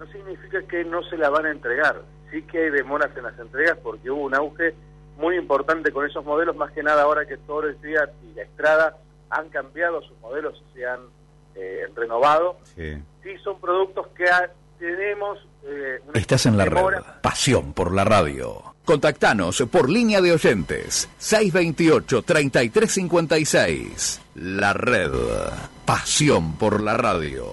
no significa que no se la van a entregar. Sí que hay demoras en las entregas porque hubo un auge muy importante con esos modelos, más que nada ahora que todo el día y la Estrada han cambiado sus modelos y se han eh, renovado. Sí. son productos que tenemos... Eh, Estás en la red. Pasión por la radio. Contactanos por línea de oyentes 628-3356. La red. Pasión por la radio.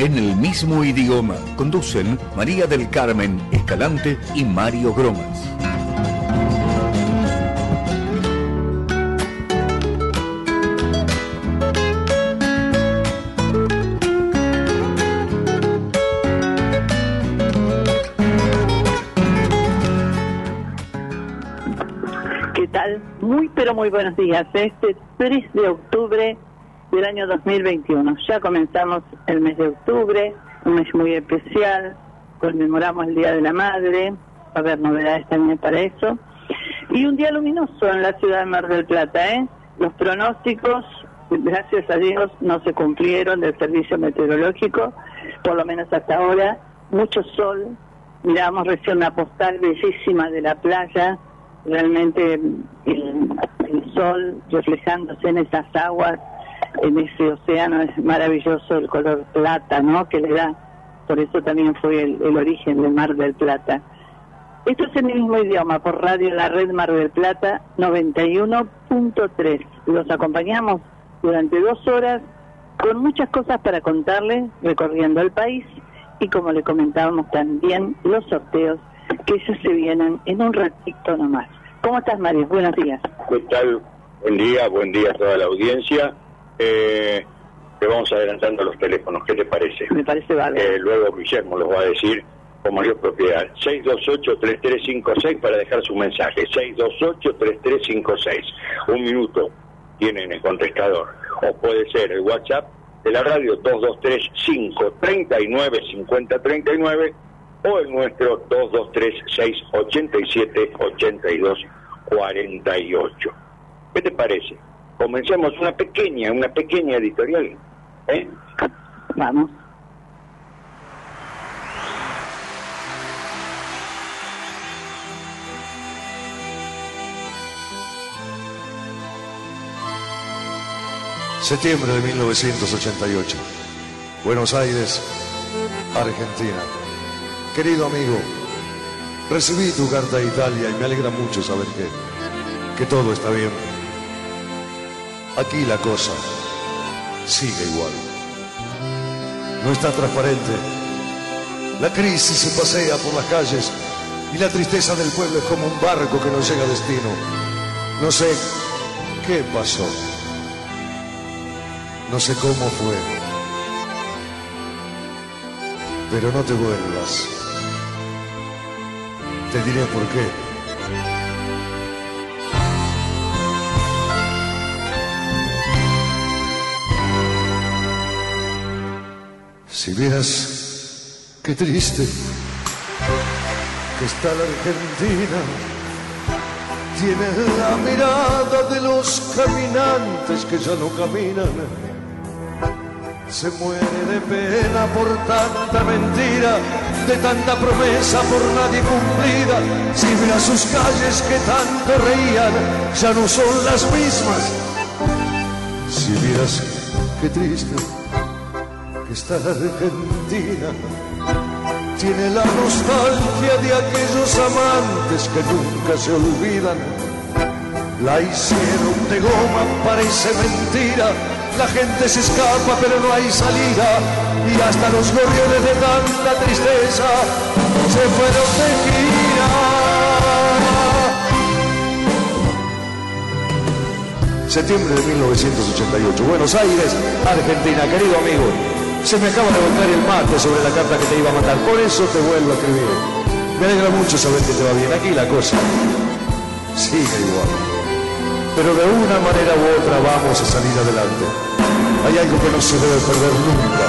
En el mismo idioma conducen María del Carmen Escalante y Mario Gromas. ¿Qué tal? Muy pero muy buenos días. Este 3 de octubre del año 2021. Ya comenzamos el mes de octubre, un mes muy especial, conmemoramos el Día de la Madre, va a haber novedades también para eso. Y un día luminoso en la ciudad de Mar del Plata, ¿eh? Los pronósticos, gracias a Dios, no se cumplieron del servicio meteorológico, por lo menos hasta ahora. Mucho sol, miramos recién una postal bellísima de la playa, realmente el, el sol reflejándose en esas aguas en ese océano es maravilloso el color plata, ¿no? Que le da, por eso también fue el, origen del Mar del Plata. Esto es en el mismo idioma, por radio la red Mar del Plata 91.3. Los acompañamos durante dos horas con muchas cosas para contarles, recorriendo el país y como le comentábamos también los sorteos que ya se vienen en un ratito nomás. ¿Cómo estás, Mario? Buenos días. ¿Qué tal? Buen día, buen día a toda la audiencia. Eh, te vamos adelantando los teléfonos, ¿qué te parece? Me parece vale. Eh, luego Guillermo los va a decir con mayor propiedad. 628-3356 para dejar su mensaje. 628-3356. Un minuto tienen el contestador. O puede ser el WhatsApp de la radio 223-539-5039 o el nuestro 223-687-8248. ¿Qué te parece? Comencemos una pequeña, una pequeña editorial. ¿eh? Vamos. Septiembre de 1988. Buenos Aires, Argentina. Querido amigo, recibí tu carta de Italia y me alegra mucho saber que, que todo está bien. Aquí la cosa sigue igual. No está transparente. La crisis se pasea por las calles y la tristeza del pueblo es como un barco que no llega a destino. No sé qué pasó. No sé cómo fue. Pero no te vuelvas. Te diré por qué. Si vieras qué triste que está la Argentina, tiene la mirada de los caminantes que ya no caminan. Se muere de pena por tanta mentira, de tanta promesa por nadie cumplida. Si vieras sus calles que tanto reían, ya no son las mismas. Si vieras qué triste esta Argentina tiene la nostalgia de aquellos amantes que nunca se olvidan. La hicieron de goma, parece mentira. La gente se escapa, pero no hay salida. Y hasta los gorriones de tanta tristeza se fueron de gira. septiembre de 1988. Buenos Aires, Argentina. Querido amigo, se me acaba de volcar el mate sobre la carta que te iba a mandar. Por eso te vuelvo a escribir. Me alegra mucho saber que te va bien. Aquí la cosa sigue igual. Pero de una manera u otra vamos a salir adelante. Hay algo que no se debe perder nunca.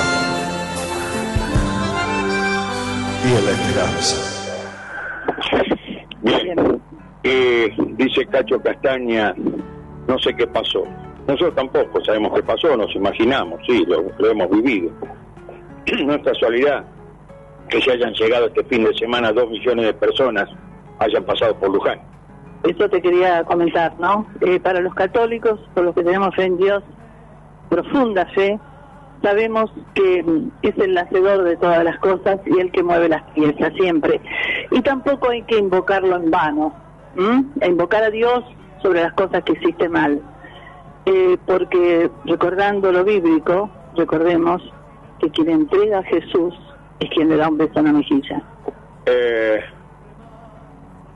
Y es la esperanza. Bien. Eh, dice Cacho Castaña, no sé qué pasó. Nosotros tampoco sabemos qué pasó, nos imaginamos, sí, lo, hemos vivido. No es casualidad que se hayan llegado este fin de semana dos millones de personas, hayan pasado por Luján. Eso te quería comentar, ¿no? Eh, para los católicos, por los que tenemos fe en Dios, profunda fe, sabemos que mm, es el hacedor de todas las cosas y el que mueve las piezas siempre. Y tampoco hay que invocarlo en vano, ¿m? invocar a Dios sobre las cosas que hiciste mal. Eh, porque recordando lo bíblico, recordemos que quien entrega a Jesús es quien le da un beso en la mejilla. Eh,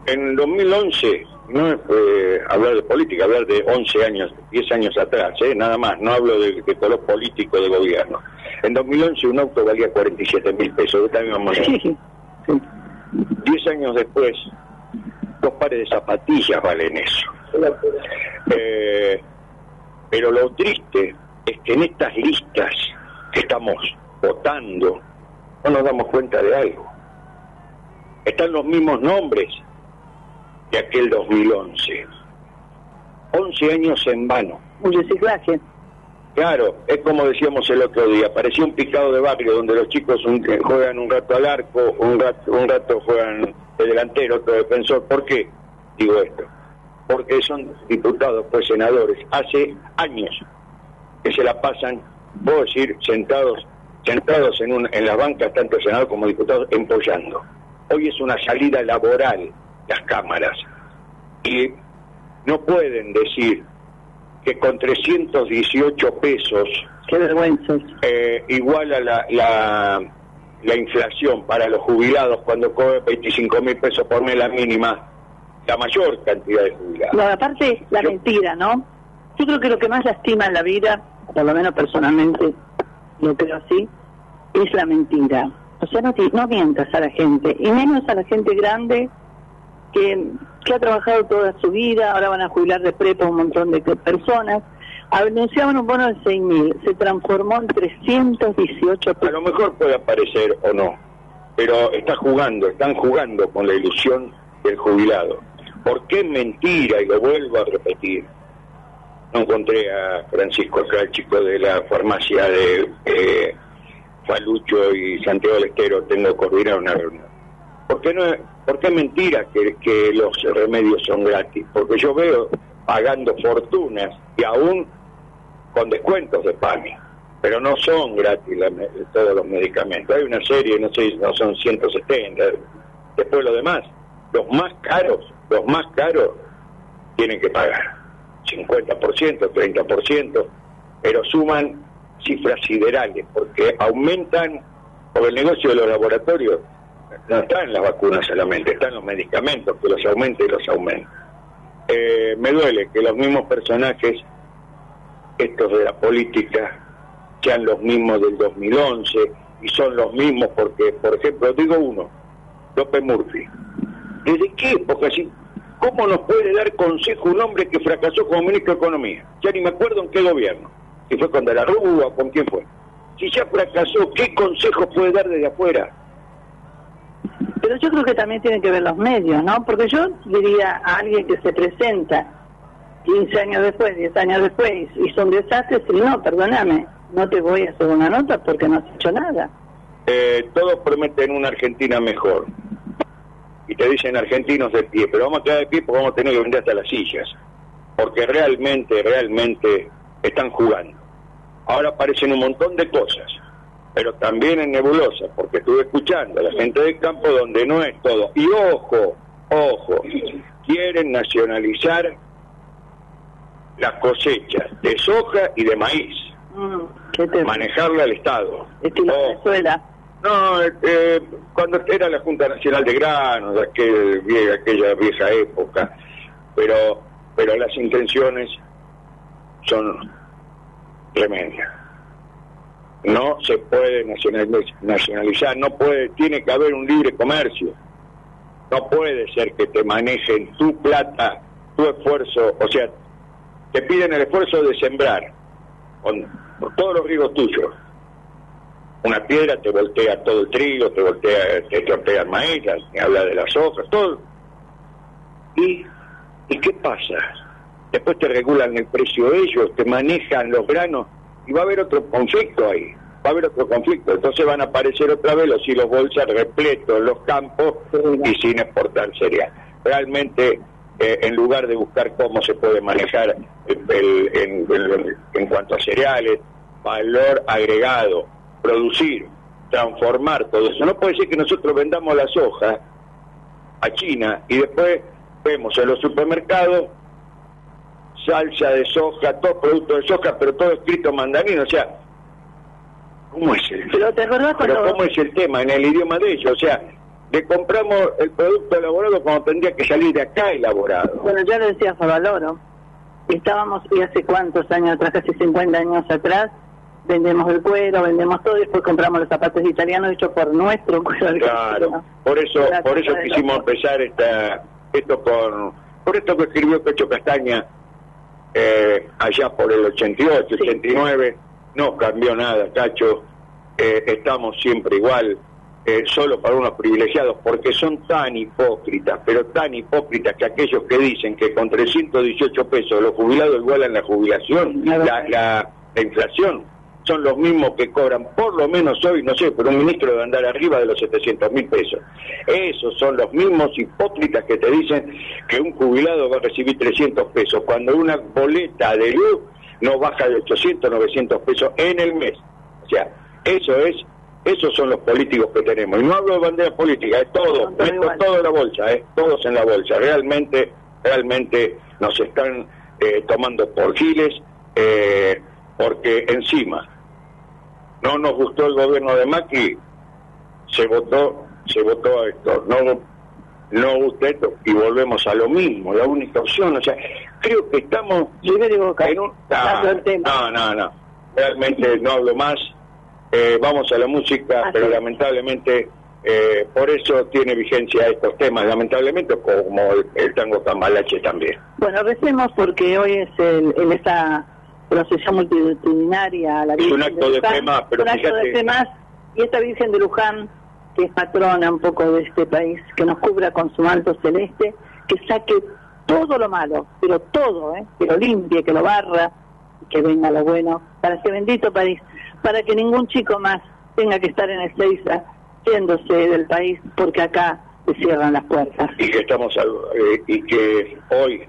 en 2011, no es eh, hablar de política, hablar de 11 años, 10 años atrás, eh, nada más, no hablo de, de color político de gobierno. En 2011 un auto valía 47 mil pesos, de esta misma sí. 10 años después, dos pares de zapatillas valen eso. Eh, pero lo triste es que en estas listas que estamos votando, no nos damos cuenta de algo. Están los mismos nombres de aquel 2011. 11 años en vano. Un reciclaje. Claro, es como decíamos el otro día, parecía un picado de barrio donde los chicos un- eh, juegan un rato al arco, un rato, un rato juegan de delantero, otro defensor. ¿Por qué digo esto? Porque son diputados, pues senadores, hace años que se la pasan, puedo decir, sentados sentados en, un, en las bancas, tanto senadores como diputados, empollando. Hoy es una salida laboral las cámaras y no pueden decir que con 318 pesos Qué vergüenza. eh, igual a la, la, la inflación para los jubilados cuando cobran 25 mil pesos por mes la mínima, la mayor cantidad de jubilados. No, aparte, la Yo- mentira, ¿no? Yo creo que lo que más lastima en la vida, por lo menos personalmente, lo creo así, es la mentira. O sea, no, no mientas a la gente, y menos a la gente grande que, que ha trabajado toda su vida, ahora van a jubilar de prepa un montón de personas. Anunciaban un bono de 6 mil, se transformó en 318 A pesos. lo mejor puede aparecer o no, pero está jugando, están jugando con la ilusión del jubilado. ¿Por qué mentira? Y lo vuelvo a repetir. No encontré a Francisco acá, el chico de la farmacia de eh, Falucho y Santiago del Estero, tengo que coordinar una reunión. ¿Por qué, no, ¿Por qué mentira que, los remedios son gratis? Porque yo veo pagando fortunas y aún con descuentos de PAMI, pero no son gratis todos los medicamentos. Hay una serie, no sé, no son 170. Después lo demás, los más caros, los más caros tienen que pagar 50%, 30%, pero suman cifras siderales porque aumentan, porque el negocio de los laboratorios no está en las vacunas solamente, está en los medicamentos, que los aumenta y los aumenta. Eh, me duele que los mismos personajes, estos de la política, sean los mismos del 2011 y son los mismos porque, por ejemplo, digo uno, López Murphy. ¿Desde qué época? Si- ¿Cómo nos puede dar consejo un hombre que fracasó como ministro de Economía? Ya ni me acuerdo en qué gobierno. Si fue con De la Rúa, con quién fue. Si ya fracasó, ¿qué consejo puede dar desde afuera? Pero yo creo que también tienen que ver los medios, ¿no? Porque yo diría a alguien que se presenta 15 años después, 10 años después, y son desastres, y no, perdóname, no te voy a hacer una nota porque no has hecho nada. Eh, todos prometen una Argentina mejor. Y te dicen argentinos de pie, pero vamos a quedar de pie porque vamos a tener que vender hasta las sillas. Porque realmente, realmente están jugando. Ahora aparecen un montón de cosas, pero también en nebulosa, porque estuve escuchando a la gente del campo donde no es todo. Y ojo, ojo, quieren nacionalizar las cosechas de soja y de maíz, Mm, ¿Qué te manejarla al Estado. Estilo. Venezuela. No, eh, cuando era la Junta Nacional de Granos, aquel, aquella vieja época, pero, pero las intenciones son tremendas. No se puede nacionalizar, no puede, tiene que haber un libre comercio. No puede ser que te manejen tu plata, tu esfuerzo, o sea, te piden el esfuerzo de sembrar con, todos los riesgos tuyos. Una piedra te voltea todo el trigo, te voltea, te voltea el maíz, te habla de las hojas, todo. ¿Y, ¿Y qué pasa? Después te regulan el precio de ellos, te manejan los granos y va a haber otro conflicto ahí, va a haber otro conflicto. Entonces van a aparecer otra vez los hilos bolsas repletos en los campos y sin exportar cereal. Realmente, eh, en lugar de buscar cómo se puede manejar en cuanto a cereales, valor agregado, producir, transformar todo eso, no puede ser que nosotros vendamos la soja a China y después vemos en los supermercados salsa de soja, todo producto de soja, pero todo escrito mandarín, o sea, ¿cómo es el pero, ¿te pero ¿cómo es el tema en el idioma de ellos? O sea, le compramos el producto elaborado como tendría que salir de acá elaborado. Bueno, ya lo decía Favaloro, estábamos, y hace cuántos años atrás, casi 50 años atrás, vendemos el cuero, vendemos todo y despuos compramos los zapatos italianos hechos por nuestro cuero. Claro, por eso, por eso quisimos empezar esta, esto con, por esto que escribió Pecho Castaña, eh, allá por el 88, 89, no cambió nada, Cacho, eh, estamos siempre igual, eh, solo para unos privilegiados, porque son tan hipócritas, pero tan hipócritas que aquellos que dicen que con 318 pesos los jubilados igualan la jubilación, la, la inflación, son los mismos que cobran, por lo menos hoy, no sé, pero un ministro debe andar arriba de los 700 mil pesos. Esos son los mismos hipócritas que te dicen que un jubilado va a recibir 300 pesos, cuando una boleta de luz no baja de 800, 900 pesos en el mes. O sea, eso es, esos son los políticos que tenemos. Y no hablo de bandera política, es todo, meto todo en la bolsa, es todos en la bolsa. Realmente, realmente nos están eh, tomando por giles, eh, porque encima no nos gustó el gobierno de Macri, se votó, se votó a esto, no, no gusta esto y volvemos a lo mismo, la única opción, o sea, creo que estamos en un... No, no, no, realmente no hablo más, eh, vamos a la música, pero lamentablemente eh, por eso tiene vigencia estos temas, lamentablemente, como el, tango cambalache también. Bueno, recemos porque hoy es el, el esa procesión multitudinaria la Virgen es un acto de, fe más, pero un acto de fe más, y esta Virgen de Luján, que es patrona un poco de este país, que nos cubra con su manto celeste, que saque todo lo malo, pero todo, ¿eh? que lo limpie, que lo barra, que venga lo bueno, para este bendito país, para que ningún chico más tenga que estar en Ezeiza yéndose del país porque acá se cierran las puertas. Y que estamos eh, y que hoy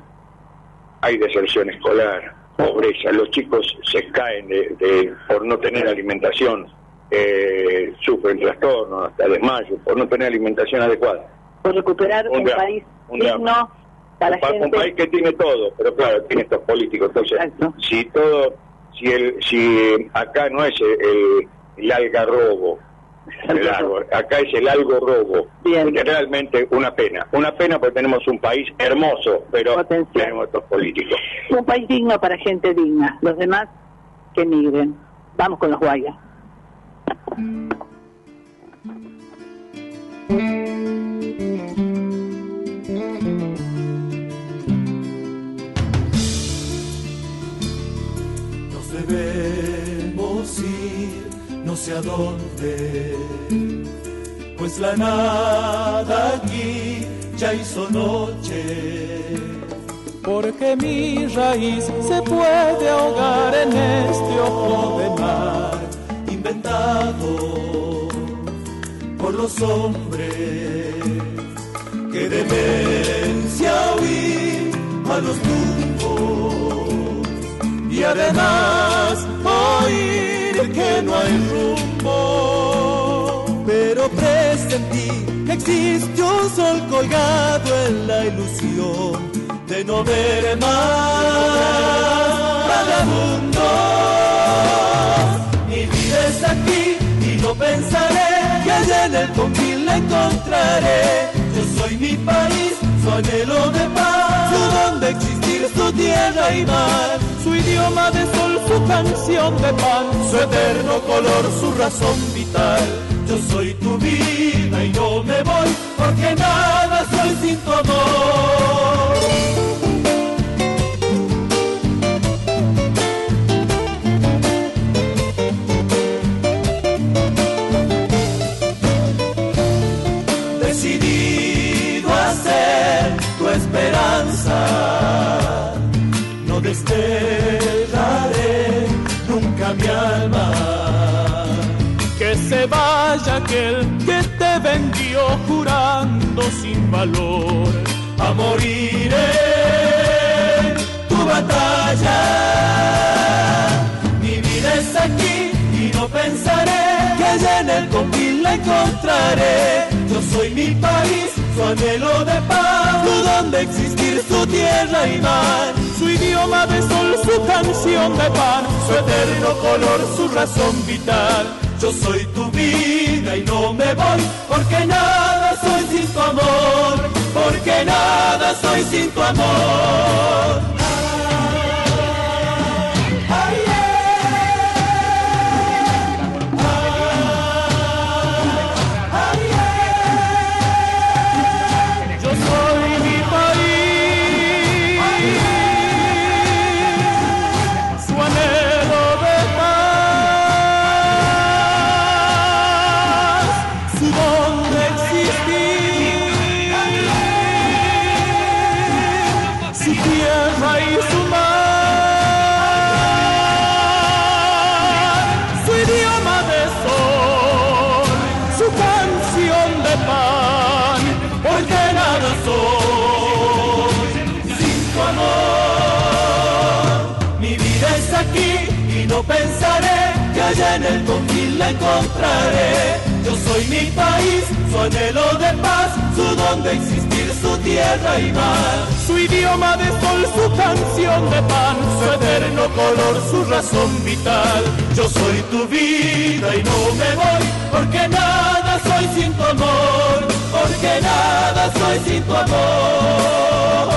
hay deserción escolar, pobreza, los chicos se caen de, por no tener alimentación, eh, sufren trastornos, hasta desmayo, por no tener alimentación adecuada. Por recuperar un, país digno para un, un país que tiene todo, pero claro, tiene estos políticos. Entonces, si todo, si el, si acá no es el, el algarrobo, Acá es el algo robo. realmente una pena. Una pena porque tenemos un país hermoso, pero tenemos estos políticos. Un país digno para gente digna. Los demás que migren. Vamos con los guayas. Nos debemos ir no sé a dónde, pues la nada aquí ya hizo noche. Porque mi raíz se puede ahogar en este ojo de mar inventado por los hombres que demencia huir a los tumbos y además oír que no hay rumbo. Pero presentí que existe un sol colgado en la ilusión de no ver más mundo. Mi vida es aquí y no pensaré que allá en el confín la encontraré. Yo soy mi país, su anhelo de paz, su donde existir su tierra y mar su idioma de sol, su canción de pan, su eterno color, su razón vital. Yo soy tu vida y no me voy, porque nada soy sin tu amor. Vaya aquel que te vendió jurando sin valor a morir en tu batalla. Mi vida es aquí y no pensaré que allá en el confín la encontraré. Yo soy mi país, su anhelo de paz, su donde existir su tierra y mar, su idioma de sol, su canción de pan, su eterno color, su razón vital. Yo soy tu vida y no me voy, porque nada soy sin tu amor, porque nada soy sin tu amor. En el confín la encontraré. Yo soy mi país, su anhelo de paz, su don de existir, su tierra y mar. Su idioma de sol, su canción de pan, su eterno color, su razón vital. Yo soy tu vida y no me voy, porque nada soy sin tu amor, porque nada soy sin tu amor.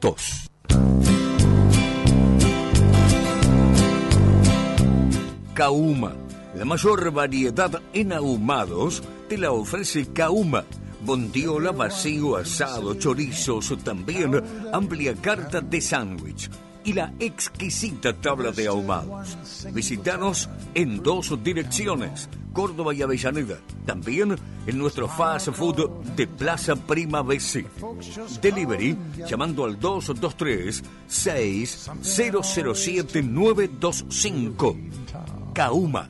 442. Kauma. La mayor variedad en ahumados te la ofrece Kauma. Bondiola, vacío, asado, chorizos, también amplia carta de sándwich y la exquisita tabla de ahumados. Visítanos en dos direcciones, Córdoba y Avellaneda. También en nuestro fast food de Plaza Prima BC. Delivery llamando al 223 6007 925. Kauma.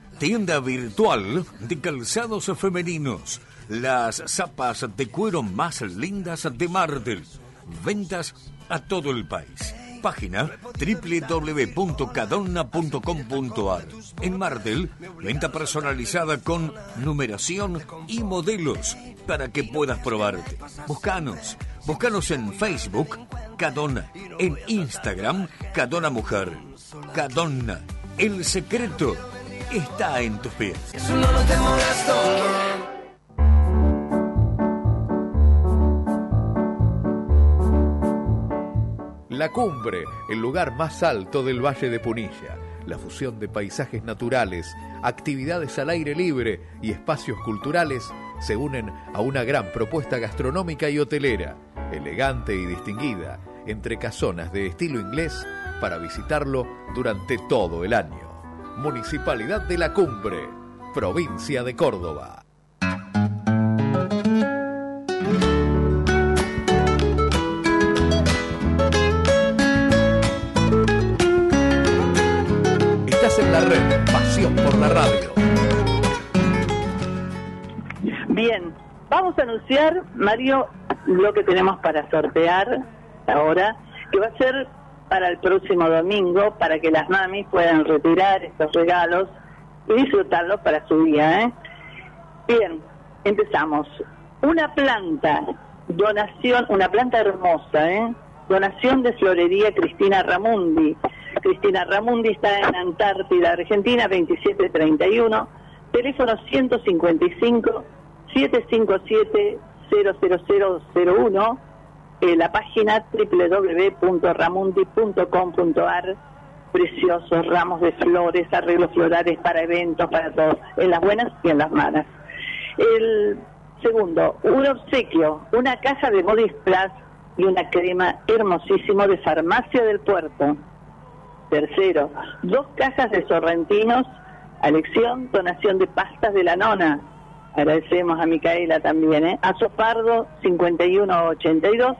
tienda virtual de calzados femeninos. Las zapas de cuero más lindas de Martel. Ventas a todo el país. Página www.cadonna.com.ar. En Martel, venta personalizada con numeración y modelos para que puedas probarte. Buscanos, buscanos en Facebook, Cadona, en Instagram, Cadona Mujer. Cadona, el secreto está en tus pies. La cumbre, el lugar más alto del Valle de Punilla. La fusión de paisajes naturales, actividades al aire libre y espacios culturales se unen a una gran propuesta gastronómica y hotelera, elegante y distinguida, entre casonas de estilo inglés para visitarlo durante todo el año. Municipalidad de la Cumbre, provincia de Córdoba. Estás en la red, pasión por la radio. Bien, vamos a anunciar, Mario, lo que tenemos para sortear ahora, que va a ser para el próximo domingo, para que las mamis puedan retirar estos regalos y disfrutarlos para su día. ¿eh? Bien, empezamos. Una planta, donación, una planta hermosa, ¿eh? donación de florería Cristina Ramundi. Cristina Ramundi está en Antártida, Argentina, 2731, teléfono 155 757 00001 eh, la página www.ramundi.com.ar preciosos ramos de flores, arreglos florales para eventos, para todo, en las buenas y en las malas. El segundo, un obsequio, una caja de Body Splash y una crema hermosísimo de Farmacia del Puerto. Tercero, dos cajas de sorrentinos, elección, donación de pastas de la nona. Agradecemos a Micaela también, ¿eh? A Sopardo 5182,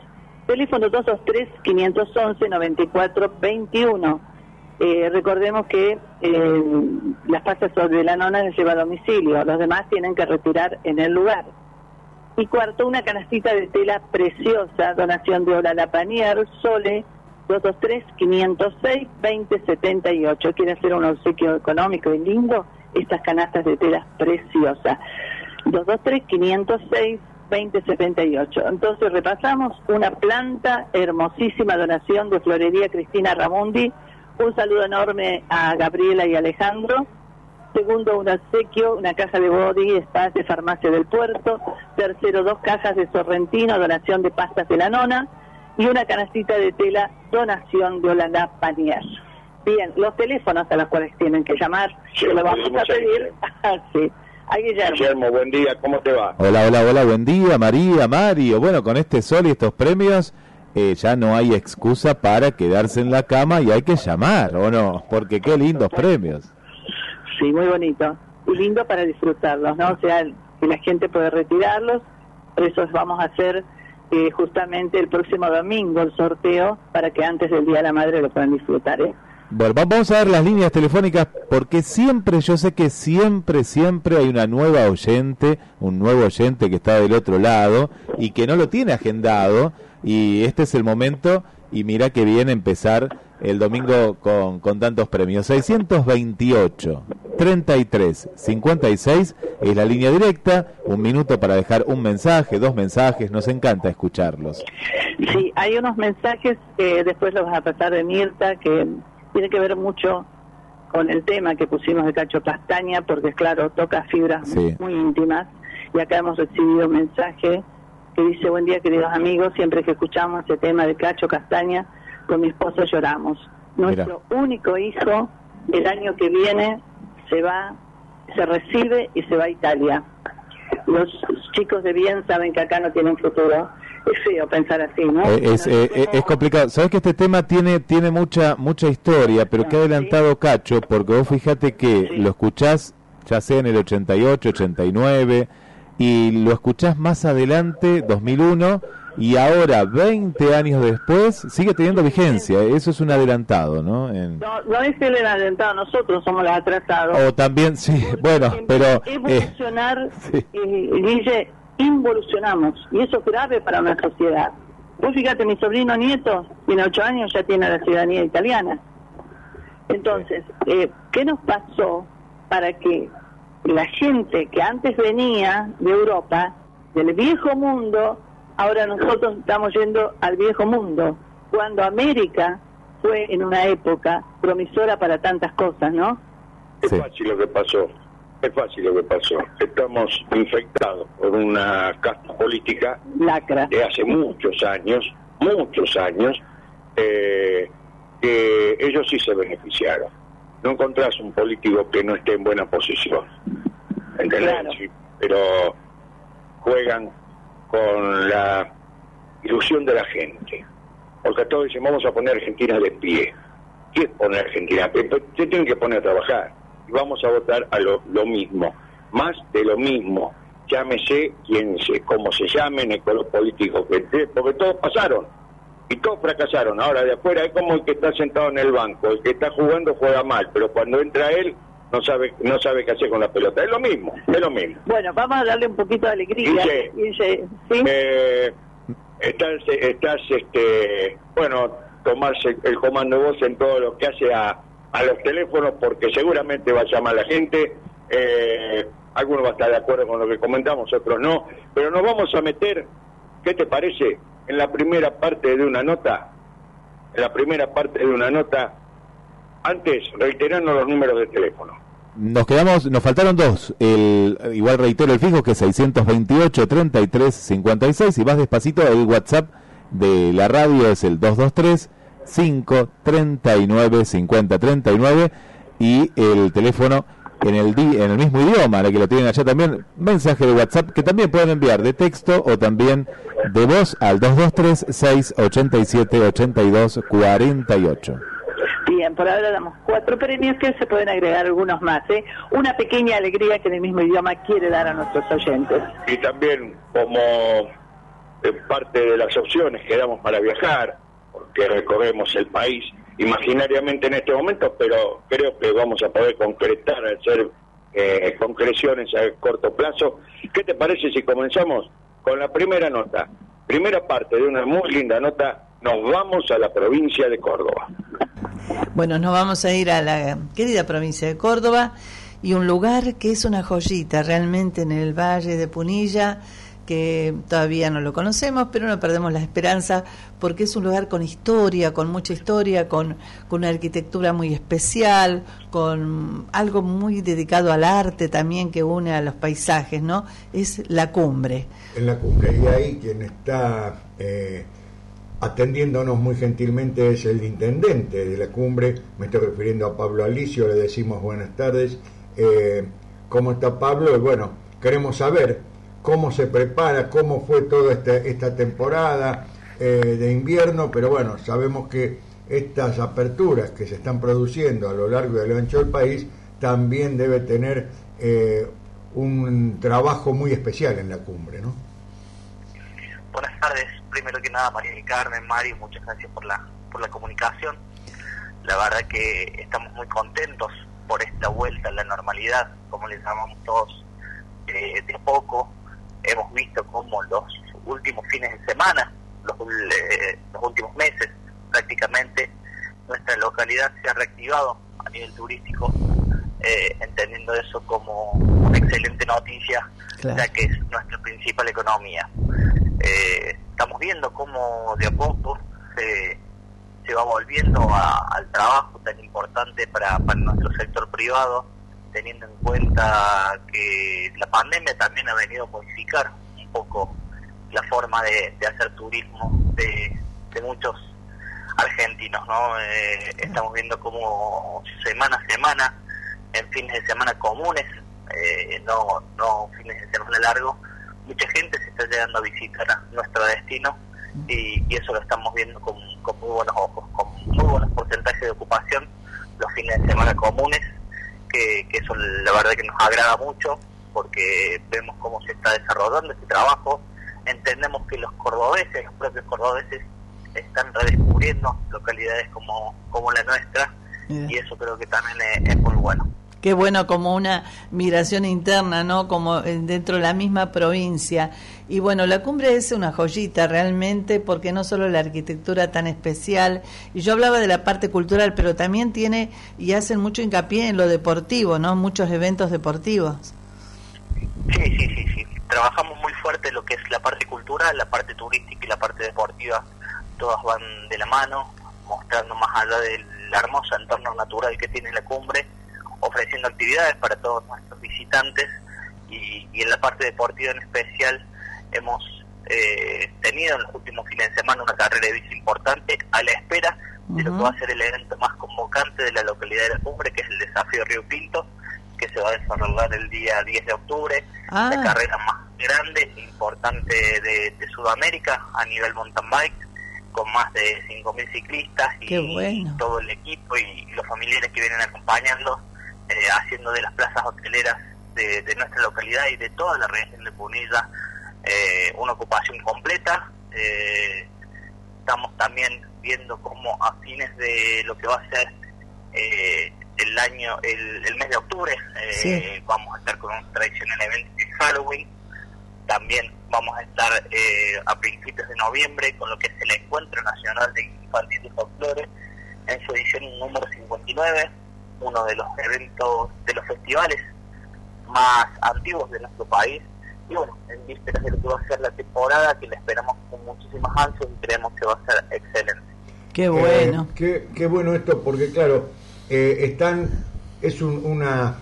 teléfono 223-511-9421. Eh, recordemos que eh, las pastas de la nona las lleva a domicilio, los demás tienen que retirar en el lugar. Y cuarto, una canastita de tela preciosa, donación de Ola La Panier, Sole, 223-506-2078. ¿Quiere hacer un obsequio económico y lindo? Estas canastas de tela preciosas. 223-506-2078. Entonces repasamos una planta hermosísima donación de Florería Cristina Ramundi. Un saludo enorme a Gabriela y Alejandro. Segundo, un obsequio, una caja de body spas de Farmacia del Puerto. Tercero, dos cajas de Sorrentino, donación de pastas de la nona. Y una canastita de tela, donación de Holanda Panier. Bien, los teléfonos a los cuales tienen que llamar, Sí, que lo vamos a pedir. Ah, sí. A Guillermo. Guillermo, buen día, ¿cómo te va? Hola, hola, hola, buen día, María, Mario. Bueno, con este sol y estos premios eh, ya no hay excusa para quedarse en la cama y hay que llamar, ¿o no? Porque qué lindos premios. Sí, muy bonito. Y lindo para disfrutarlos, ¿no? O sea, que la gente puede retirarlos. Por eso vamos a hacer eh, justamente el próximo domingo el sorteo para que antes del Día de la Madre lo puedan disfrutar, ¿eh? Bueno, va- vamos a ver las líneas telefónicas porque siempre, yo sé que siempre, siempre hay una nueva oyente, un nuevo oyente que está del otro lado y que no lo tiene agendado y este es el momento y mira que bien empezar el domingo con, con tantos premios. 628 33 56 es la línea directa, un minuto para dejar un mensaje, dos mensajes, nos encanta escucharlos. Sí, hay unos mensajes que después los vas a pasar de Mirta que tiene que ver mucho con el tema que pusimos de Cacho Castaña, porque claro, toca fibras Sí. muy íntimas. Y acá hemos recibido un mensaje que dice, buen día queridos amigos, siempre que escuchamos ese tema de Cacho Castaña, con mi esposo lloramos. Nuestro único hijo, el año que viene, se va, se recibe y se va a Italia. Los chicos de bien saben que acá no tienen futuro. Es feo pensar así, ¿no? Eh, es, eh, eh, es complicado. Sabes que este tema tiene tiene mucha mucha historia, pero que ha adelantado Cacho, porque vos fíjate que lo escuchás ya sea en el 88, 89, y lo escuchás más adelante, 2001, y ahora, 20 años después, sigue teniendo vigencia. Eso es un adelantado, ¿no? En- No, no es el adelantado, nosotros somos los atrasados. o también, sí, bueno, pero... eh, Evolucionar, eh, Guille, involucionamos, y eso es grave para una sociedad. Vos fíjate, mi sobrino nieto tiene ocho años, ya tiene la ciudadanía italiana. Entonces, eh, ¿qué nos pasó para que la gente que antes venía de Europa del viejo mundo, ahora nosotros estamos yendo al viejo mundo, cuando América fue en una época promisora para tantas cosas, ¿no? Es fácil lo que pasó, es fácil lo que pasó. Estamos infectados por una casta política Lacra. de hace muchos años, muchos años, eh, que ellos sí se beneficiaron. No encontrás un político que no esté en buena posición, ¿entendés? Claro. Sí, Pero juegan con la ilusión de la gente. Porque todos dicen, vamos a poner a Argentina de pie. ¿Qué es poner a Argentina de pie? Pues, Se tienen que poner a trabajar. Y vamos a votar a lo, lo mismo. Más de lo mismo. Llámese quien se, como se llamen, el color político que esté, porque todos pasaron. Y todos fracasaron. Ahora de afuera es como el que está sentado en el banco. El que está jugando juega mal, pero cuando entra él no sabe no sabe qué hacer con la pelota. Es lo mismo, es lo mismo. Bueno, vamos a darle un poquito de alegría. Guille, ¿sí? Eh, estás, estás, este, bueno, tomarse el comando de voz en todo lo que hace a, a los teléfonos, porque seguramente va a llamar la gente. Eh, algunos va a estar de acuerdo con lo que comentamos, otros no. Pero nos vamos a meter, ¿qué te parece? En la primera parte de una nota, en la primera parte de una nota, antes, reiterando los números de teléfono. Nos quedamos, nos faltaron dos. El, igual reitero el fijo que es 628 33 56 y más despacito el WhatsApp de la radio es el 223 539 50 39 y el teléfono en el di- en el mismo idioma, la que lo tienen allá también, mensaje de WhatsApp que también pueden enviar de texto o también de voz al 223 687 82 48. Bien, por ahora damos cuatro premios que se pueden agregar algunos más. ¿eh? Una pequeña alegría que en el mismo idioma quiere dar a nuestros oyentes. y también como eh, parte de las opciones que damos para viajar, porque recorremos el país imaginariamente en este momento, pero creo que vamos a poder concretar, hacer eh, concreciones a corto plazo. ¿Qué te parece si comenzamos con la primera nota? Primera parte de una muy linda nota, nos vamos a la provincia de Córdoba. Bueno, nos vamos a ir a la querida provincia de Córdoba y un lugar que es una joyita realmente en el Valle de Punilla, que todavía no lo conocemos, pero no perdemos la esperanza porque es un lugar con historia, con mucha historia, con, una arquitectura muy especial, con algo muy dedicado al arte también que une a los paisajes, ¿no? Es la cumbre. en la cumbre. Y ahí quien está eh, atendiéndonos muy gentilmente es el intendente de la cumbre, me estoy refiriendo a Pablo Alicio, le decimos buenas tardes. Eh, ¿Cómo está Pablo? Y bueno, queremos saber cómo se prepara, cómo fue toda esta, esta temporada eh, de invierno, pero bueno, sabemos que estas aperturas que se están produciendo a lo largo y a lo ancho del país también debe tener eh, un trabajo muy especial en la cumbre, ¿no? Buenas tardes, primero que nada María del Carmen, Mari, muchas gracias por la, por la comunicación. La verdad que estamos muy contentos por esta vuelta a la normalidad, como le llamamos todos, eh, de poco. Hemos visto cómo los últimos fines de semana, los, eh, los últimos meses prácticamente, nuestra localidad se ha reactivado a nivel turístico, eh, entendiendo eso como una excelente noticia, Claro. ya que es nuestra principal economía. Eh, estamos viendo cómo de a poco se, se va volviendo a- al trabajo tan importante para, para nuestro sector privado, teniendo en cuenta que la pandemia también ha venido a modificar un poco la forma de, hacer turismo de, muchos argentinos, ¿no? Eh, estamos viendo cómo semana a semana, en fines de semana comunes, eh, no, no fines de semana largos, mucha gente se está llegando a visitar nuestro destino y, eso lo estamos viendo con muy buenos ojos, con muy buenos porcentajes de ocupación los fines de semana comunes, que, que eso la verdad que nos agrada mucho porque vemos cómo se está desarrollando este trabajo, entendemos que los cordobeses, los propios cordobeses, están redescubriendo localidades como, como la nuestra y eso creo que también es, es muy bueno. Qué bueno como una migración interna, ¿no? Como dentro de la misma provincia. Y bueno, la cumbre es una joyita realmente porque no solo la arquitectura tan especial, y yo hablaba de la parte cultural, pero también tiene y hacen mucho hincapié en lo deportivo, ¿no? Muchos eventos deportivos. Sí, sí, sí, sí. trabajamos muy fuerte lo que es la parte cultural, la parte turística y la parte deportiva, todas van de la mano, mostrando más allá del hermoso entorno natural que tiene la cumbre, ofreciendo actividades para todos nuestros visitantes y, y en la parte deportiva en especial hemos eh, tenido en los últimos fines de semana una carrera de bici importante a la espera de lo que va a ser el evento más convocante de la localidad de la cumbre, que es el desafío Río Pinto, que se va a desarrollar el día 10 de octubre, Ah. la carrera más grande, e importante de, de Sudamérica a nivel mountain bike, con más de 5.000 ciclistas y bueno. todo el equipo y, los familiares que vienen acompañando, eh, haciendo de las plazas hoteleras de, de nuestra localidad y de toda la región de Punilla eh, una ocupación completa. Eh, estamos también viendo cómo a fines de lo que va a ser eh, el año, el, el mes de octubre, eh, Sí. vamos a estar con un tradicional evento de Halloween. También vamos a estar eh, a principios de noviembre con lo que es el Encuentro Nacional de Infantil y Folclore en su edición número 59, uno de los eventos, de los festivales más antiguos de nuestro país. Y bueno, en vísperas de lo que va a ser la temporada, que la esperamos con muchísimas ansias y creemos que va a ser excelente. Qué bueno. Eh, qué, qué bueno esto, porque claro, eh, están, es un- una,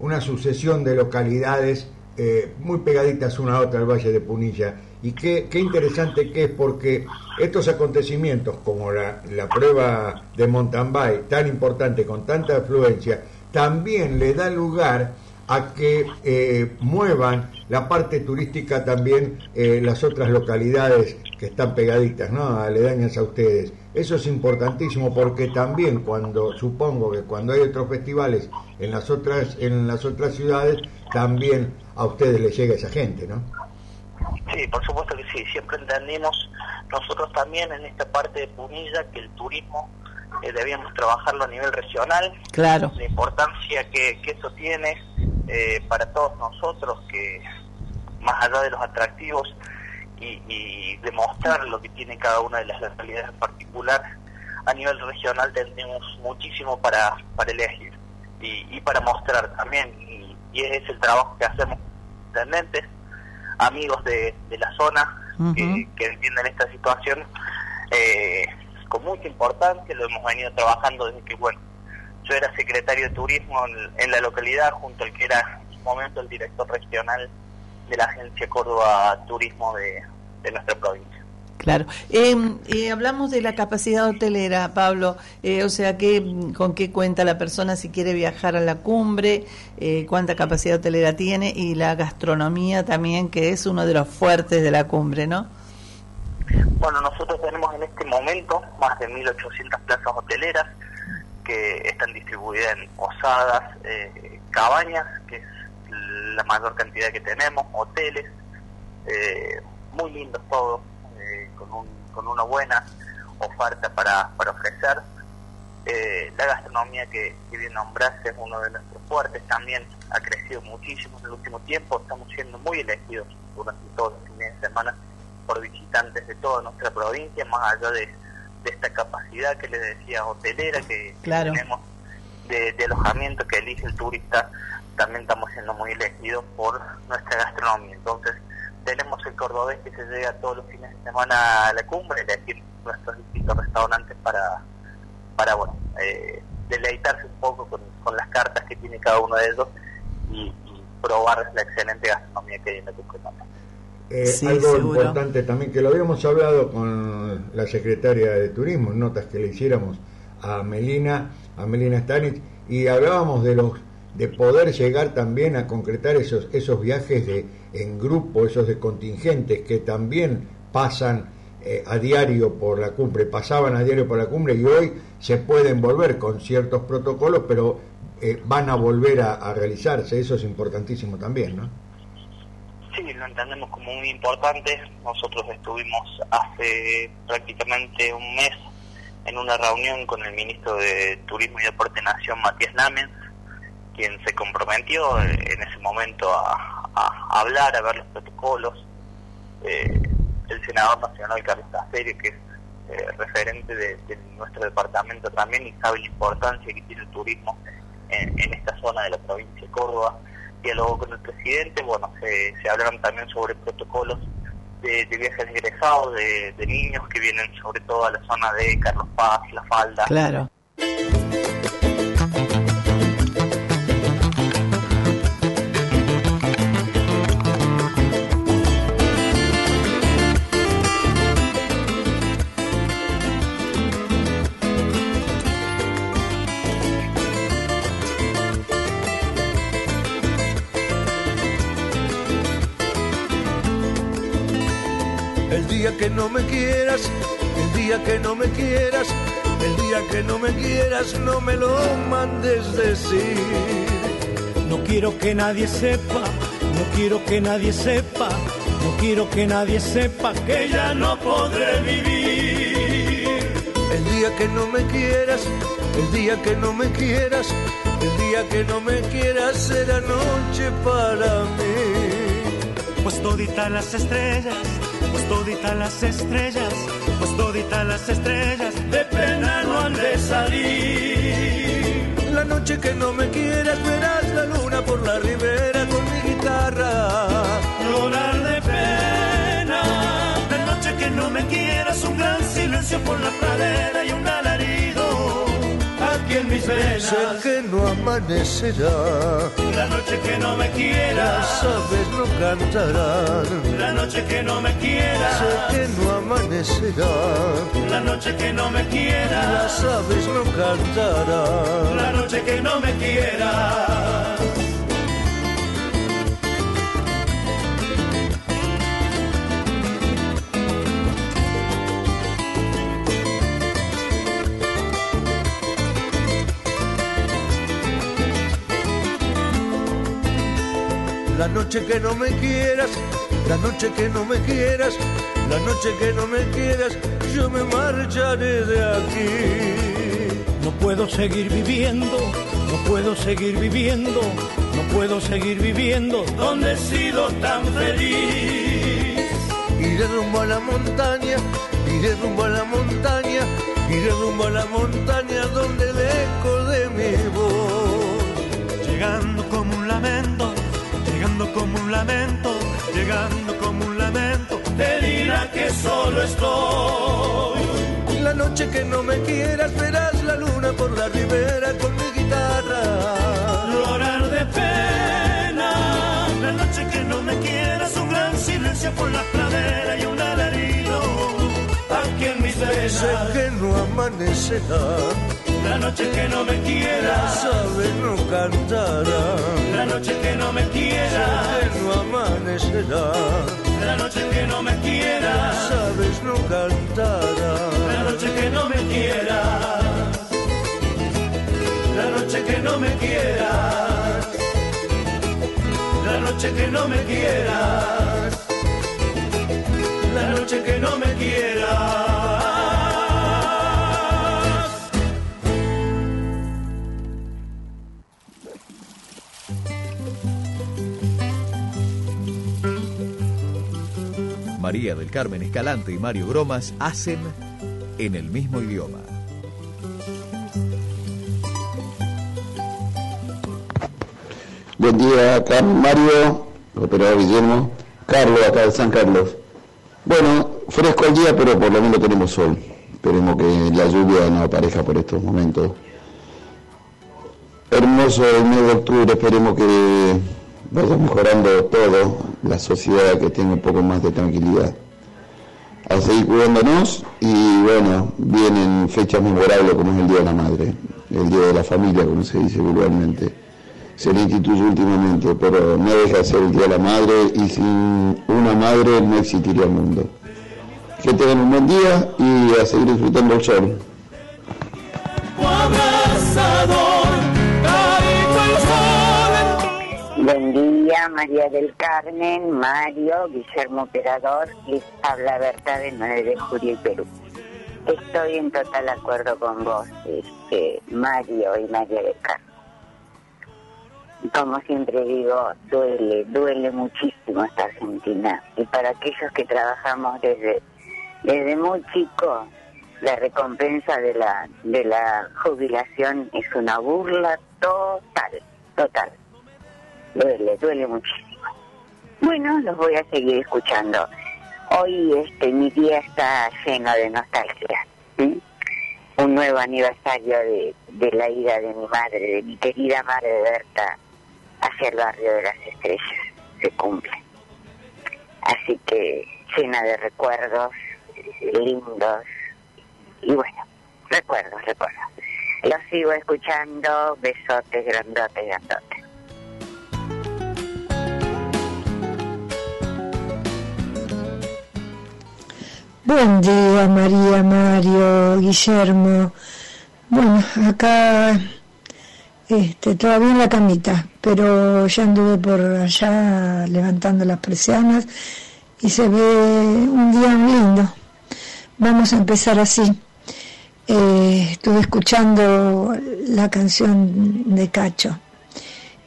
una sucesión de localidades eh, muy pegaditas una a otra al Valle de Punilla. Y qué, qué interesante que es porque estos acontecimientos como la, la prueba de mountain bike tan importante, con tanta afluencia, también le da lugar a que eh, muevan la parte turística también eh, las otras localidades que están pegaditas, ¿no? Aledañas a ustedes. Eso es importantísimo porque también cuando, supongo que cuando hay otros festivales en las otras, en las otras ciudades, también a ustedes les llega esa gente, ¿no? Sí, por supuesto que sí. Siempre entendimos nosotros también en esta parte de Punilla que el turismo eh, debíamos trabajarlo a nivel regional. Claro. La importancia que, que eso tiene eh, para todos nosotros, que más allá de los atractivos y, y demostrar lo que tiene cada una de las localidades en particular, a nivel regional tendremos muchísimo para, para elegir y, y para mostrar también. Y, y ese es el trabajo que hacemos intendentes, amigos de, de la zona que, que entienden esta situación eh, con mucha importancia, lo hemos venido trabajando desde que, bueno, yo era secretario de turismo en, en la localidad junto al que era en su momento el director regional de la agencia Córdoba Turismo de, de nuestra provincia. Claro. Eh, eh, hablamos de la capacidad hotelera, Pablo. Eh, o sea, ¿qué, ¿con qué cuenta la persona si quiere viajar a la cumbre? Eh, ¿Cuánta capacidad hotelera tiene? Y la gastronomía también, que es uno de los fuertes de la cumbre, ¿no? Bueno, nosotros tenemos en este momento más de 1.800 plazas hoteleras que están distribuidas en posadas, eh, cabañas, que es la mayor cantidad que tenemos, hoteles, eh, muy lindos todos, eh, con, un, con una buena oferta para, para ofrecer. Eh, la gastronomía que, que bien nombraste es uno de nuestros fuertes, también ha crecido muchísimo en el último tiempo, estamos siendo muy elegidos durante todos los fines de semana por visitantes de toda nuestra provincia, más allá de, de esta capacidad que les decía hotelera que, tenemos de, de alojamiento que elige el turista, también estamos siendo muy elegidos por nuestra gastronomía. Entonces, tenemos el cordobés que se llega todos los fines de semana a la cumbre, elegir nuestros distintos restaurantes para, para bueno, eh, deleitarse un poco con, con las cartas que tiene cada uno de ellos y, y probar la excelente gastronomía que hay en la Tucumán. Eh, Sí, algo seguro. importante también, que lo habíamos hablado con la secretaria de Turismo, notas que le hiciéramos a Melina, a Melina Stanich, y hablábamos de los de poder llegar también a concretar esos esos viajes de en grupo, esos de contingentes que también pasan eh, a diario por la cumbre, pasaban a diario por la cumbre y hoy se pueden volver con ciertos protocolos, pero eh, van a volver a, a realizarse, eso es importantísimo también, ¿no? Sí, lo entendemos como muy importante. Nosotros estuvimos hace prácticamente un mes en una reunión con el ministro de Turismo y Deporte Nación, Matías Lamens, quien se comprometió eh, en ese momento a, hablar, a ver los protocolos. Eh, el senador nacional, Carlos Caserio, que es eh, referente de, de nuestro departamento también y sabe la importancia que tiene el turismo en, en esta zona de la provincia de Córdoba, dialogó con el presidente, bueno, se, se hablaron también sobre protocolos de, viajes egresados de, de niños que vienen sobre todo a la zona de Carlos Paz, La Falda. Claro. El día que no me quieras, el día que no me quieras, el día que no me quieras, no me lo mandes decir. No quiero que nadie sepa, no quiero que nadie sepa, no quiero que nadie sepa que ya no podré vivir. El día que no me quieras, el día que no me quieras, el día que no me quieras será noche para mí. Pues toditas las estrellas, toditas las estrellas, pues toditas las estrellas de pena no han de salir. La noche que no me quieras verás la luna por la ribera con mi guitarra. Llorar de pena, la noche que no me quieras, un gran silencio por la pradera y un alarido aquí en mis venas. Sé que no amanecerá, La noche que no me quieras, aves no cantarán. la noche que no me Sé quieras, que no amanecerá, la noche que no me quieras, las aves no cantarán. la noche que no me quieras. La noche que no me quieras, la noche que no me quieras, la noche que no me quieras, yo me marcharé de aquí. No puedo seguir viviendo, no puedo seguir viviendo, no puedo seguir viviendo donde he sido tan feliz. Iré rumbo a la montaña, iré rumbo a la montaña, iré rumbo a la montaña donde el eco de mi voz. Llegando como un lamento, como un lamento, llegando como un lamento, te dirá que solo estoy. La noche que no me quieras verás la luna por la ribera con mi guitarra. Llorar de pena, la noche que no me quieras, un gran silencio por la pradera y un alarido aquí en mis venas. que no amanecerá, La noche que no me las quieras, aves no cantarán. la noche que no me Sé quieras, que no amanecerá, la noche que no me las quieras, aves no cantarán. la noche que no me quieras, la noche que no me quieras, la noche que no me quieras, la noche que no me quieras. María del Carmen Escalante y Mario Gromas hacen en el mismo idioma. Buen día, acá Mario, operador Guillermo, Carlos, acá de San Carlos. Bueno, fresco el día, pero por lo menos tenemos sol. Esperemos que la lluvia no aparezca por estos momentos. Hermoso el mes de octubre, esperemos que vaya mejorando todo, la sociedad que tenga un poco más de tranquilidad. A seguir cuidándonos y bueno, vienen fechas memorables como es el Día de la Madre, el Día de la Familia, como se dice vulgarmente se le instituye últimamente, pero no deja de ser el Día de la Madre y sin una madre no existiría el mundo. Que tengan un buen día y a seguir disfrutando el sol. María del Carmen, Mario, Guillermo Operador, les habla Berta de 9 de Julio y Perú. Estoy en total acuerdo con vos, este, Mario y María del Carmen. Como siempre digo, duele, duele muchísimo esta Argentina. Y para aquellos que trabajamos desde, desde muy chicos, la recompensa de la, de la jubilación es una burla total, total. Duele, duele muchísimo. Bueno, los voy a seguir escuchando. Hoy este mi día está lleno de nostalgia. Un nuevo aniversario de, de la ida de mi madre, de mi querida madre Berta, hacia el barrio de las estrellas. Se cumple. Así que llena de recuerdos lindos. Y bueno, recuerdos, recuerdos. Los sigo escuchando. Besotes, grandotes, grandotes. Buen día, María, Mario, Guillermo. Bueno, acá este, todavía en la camita, pero ya anduve por allá levantando las persianas y se ve un día lindo. Vamos a empezar así. Eh, estuve escuchando la canción de Cacho.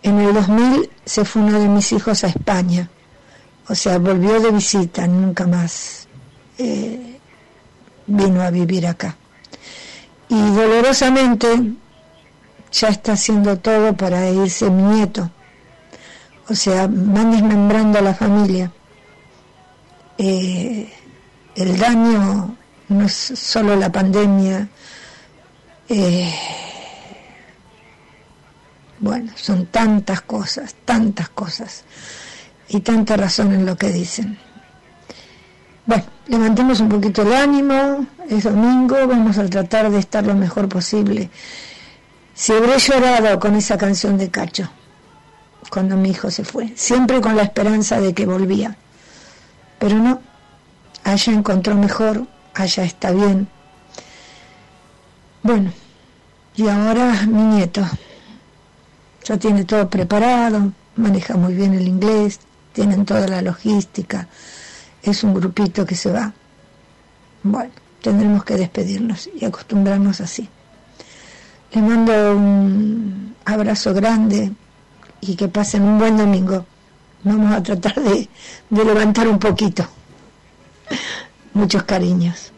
En el 2000 se fue uno de mis hijos a España, o sea, volvió de visita, nunca más eh, vino a vivir acá. Y dolorosamente ya está haciendo todo para irse mi nieto. O sea, van desmembrando a la familia. Eh, el daño no es solo la pandemia, eh, bueno, son tantas cosas, tantas cosas y tanta razón en lo que dicen. Bueno, levantemos un poquito el ánimo, es domingo, vamos a tratar de estar lo mejor posible. Si habré llorado con esa canción de Cacho, cuando mi hijo se fue, siempre con la esperanza de que volvía, pero no, allá encontró mejor, allá está bien. Bueno, y ahora mi nieto, ya tiene todo preparado, maneja muy bien el inglés, tienen toda la logística, es un grupito que se va. Bueno, tendremos que despedirnos y acostumbrarnos así. Le mando un abrazo grande y que pasen un buen domingo. Vamos a tratar de, de levantar un poquito. Muchos cariños.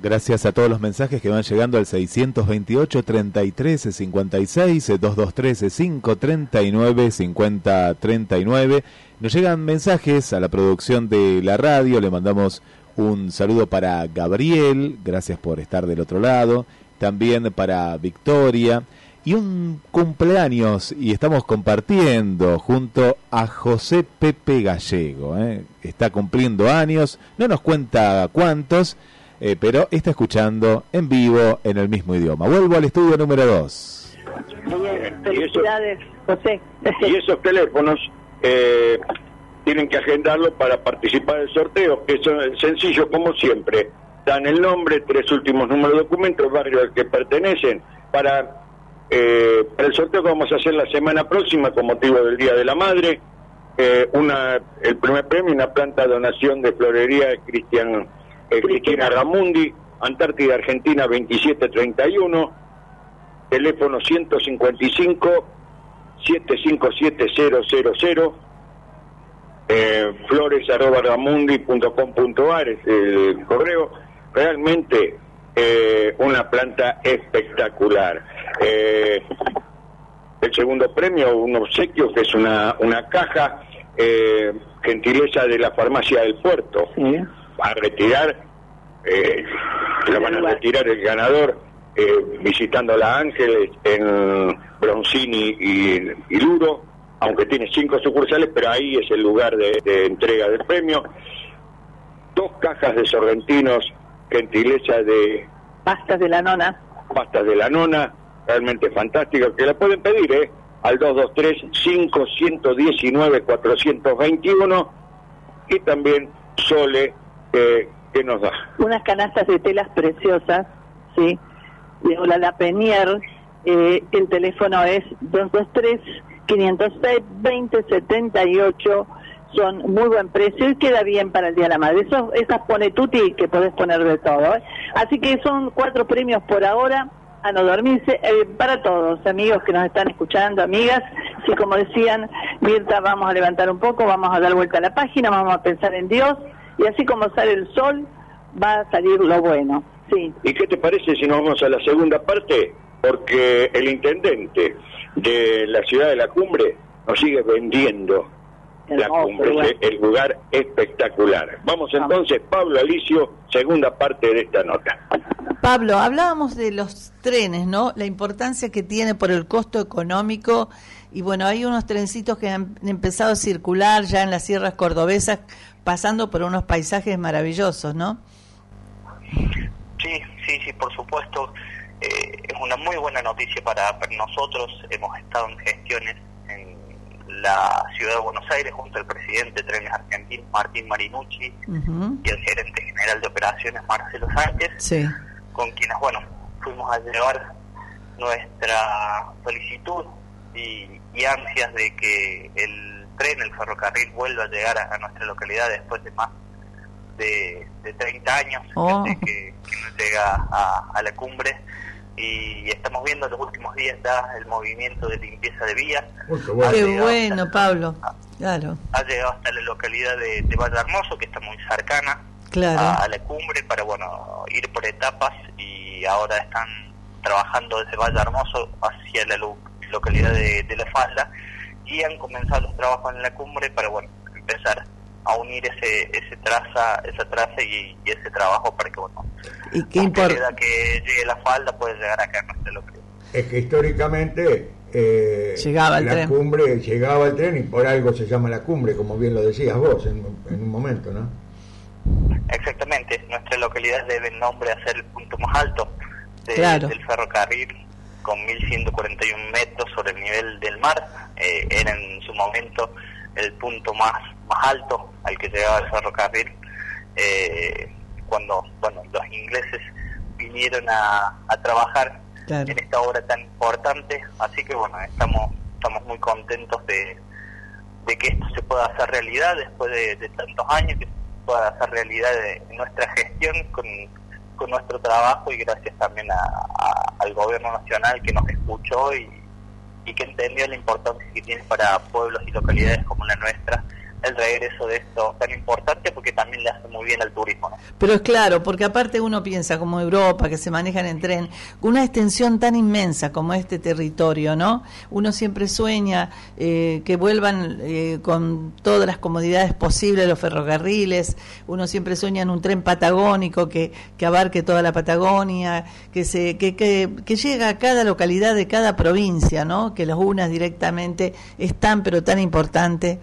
Gracias a todos los mensajes que van llegando al 628 33 56 223 539 50 39. Nos llegan mensajes a la producción de la radio. Le mandamos un saludo para Gabriel. Gracias por estar del otro lado. También para Victoria. Y un cumpleaños. Y estamos compartiendo junto a José Pepe Gallego. ¿eh? Está cumpliendo años. No nos cuenta cuántos eh, pero está escuchando en vivo en el mismo idioma. Vuelvo al estudio número 2. Felicidades, José. Y esos teléfonos eh, tienen que agendarlo para participar del sorteo, que es sencillo como siempre. Dan el nombre, tres últimos números de documentos, barrio al que pertenecen, para, eh, para el sorteo que vamos a hacer la semana próxima con motivo del Día de la Madre. Eh, una, el primer premio, una planta de donación de florería Cristian eh, Cristina Ramundi, Antártida Argentina 2731, teléfono 155 757000, eh, flores arroba ramundi.com.ar es el correo. Realmente eh, una planta espectacular. Eh, el segundo premio, un obsequio que es una, una caja eh, gentileza de la farmacia del puerto. A retirar, eh, lo van a retirar el ganador eh, visitando la Ángeles en Broncini y, y Luro, aunque tiene cinco sucursales, pero ahí es el lugar de, de entrega del premio. Dos cajas de sorrentinos, gentileza de Pastas de la nona. pastas de la nona, realmente fantástica, que la pueden pedir, ¿eh? Al 223-5119-421 y también Sole, eh, que nos da. Unas canastas de telas preciosas, ¿sí? De Hola La Penier. Eh, el teléfono es 223-506-2078. Son muy buen precio y queda bien para el Día de la Madre. Eso, esas pone tutti que podés poner de todo. ¿eh? Así que son cuatro premios por ahora a no dormirse eh, para todos, amigos que nos están escuchando, amigas. Sí, como decían, Mirta, vamos a levantar un poco, vamos a dar vuelta a la página, vamos a pensar en Dios y así como sale el sol, va a salir lo bueno. Sí. ¿Y qué te parece si nos vamos a la segunda parte? Porque el intendente de la ciudad de la cumbre nos sigue vendiendo la cumbre, bueno. el lugar espectacular. Vamos entonces, Pablo Alicio, segunda parte de esta nota. Pablo, hablábamos de los trenes, ¿no? La importancia que tiene por el costo económico. Y bueno, hay unos trencitos que han empezado a circular ya en las sierras cordobesas, pasando por unos paisajes maravillosos, ¿no? Sí, sí, sí, por supuesto. Eh, es una muy buena noticia para, para nosotros. Hemos estado en gestiones en la ciudad de Buenos Aires junto al presidente de Trenes Argentinos, Martín Marinucci, y el gerente general de operaciones, Marcelo Sánchez, Sí. con quienes, bueno, fuimos a llevar nuestra solicitud y, y ansias de que el tren, el ferrocarril, vuelva a llegar a, a nuestra localidad después de más de, de 30 años Oh. desde que, que no llega a, a la cumbre y estamos viendo en los últimos días ya el movimiento de limpieza de vías qué bueno. Qué bueno, Pablo. Claro, ha llegado hasta la localidad de, de Valle Hermoso que está muy cercana claro. a, a la cumbre para bueno ir por etapas y ahora están trabajando desde Valle Hermoso hacia la lo- localidad de, de La Falda y han comenzado los trabajos en la cumbre para bueno empezar a unir ese ese traza esa traza y, y ese trabajo para que bueno Y qué la importa. que llegue La Falda puede llegar acá a nuestra localidad Es que históricamente eh, Llegaba el la tren. cumbre llegaba el tren y por algo se llama la cumbre, como bien lo decías vos en, en un momento, ¿no? Exactamente, nuestra localidad debe el nombre a ser el punto más alto de- Claro. del ferrocarril, con 1141 metros sobre el nivel del mar. Eh, era en su momento el punto más, más alto al que llegaba el ferrocarril eh, cuando bueno los ingleses vinieron a, a trabajar Claro. en esta obra tan importante. Así que bueno, estamos, estamos muy contentos de, de que esto se pueda hacer realidad después de, de tantos años, que se pueda hacer realidad de, nuestra gestión con, con nuestro trabajo y gracias también a- al gobierno nacional que nos escuchó y que entendió la importancia que tiene para pueblos y localidades como la nuestra el regreso de esto tan importante porque también le hace muy bien al turismo. ¿no? Pero es claro, porque aparte uno piensa como Europa, que se manejan en tren, una extensión tan inmensa como este territorio, ¿no? Uno siempre sueña eh, que vuelvan eh, con todas las comodidades posibles los ferrocarriles, uno siempre sueña en un tren patagónico que, que abarque toda la Patagonia, que, se, que, que, que llega a cada localidad de cada provincia, ¿no? Que los unas directamente es tan, pero tan importante.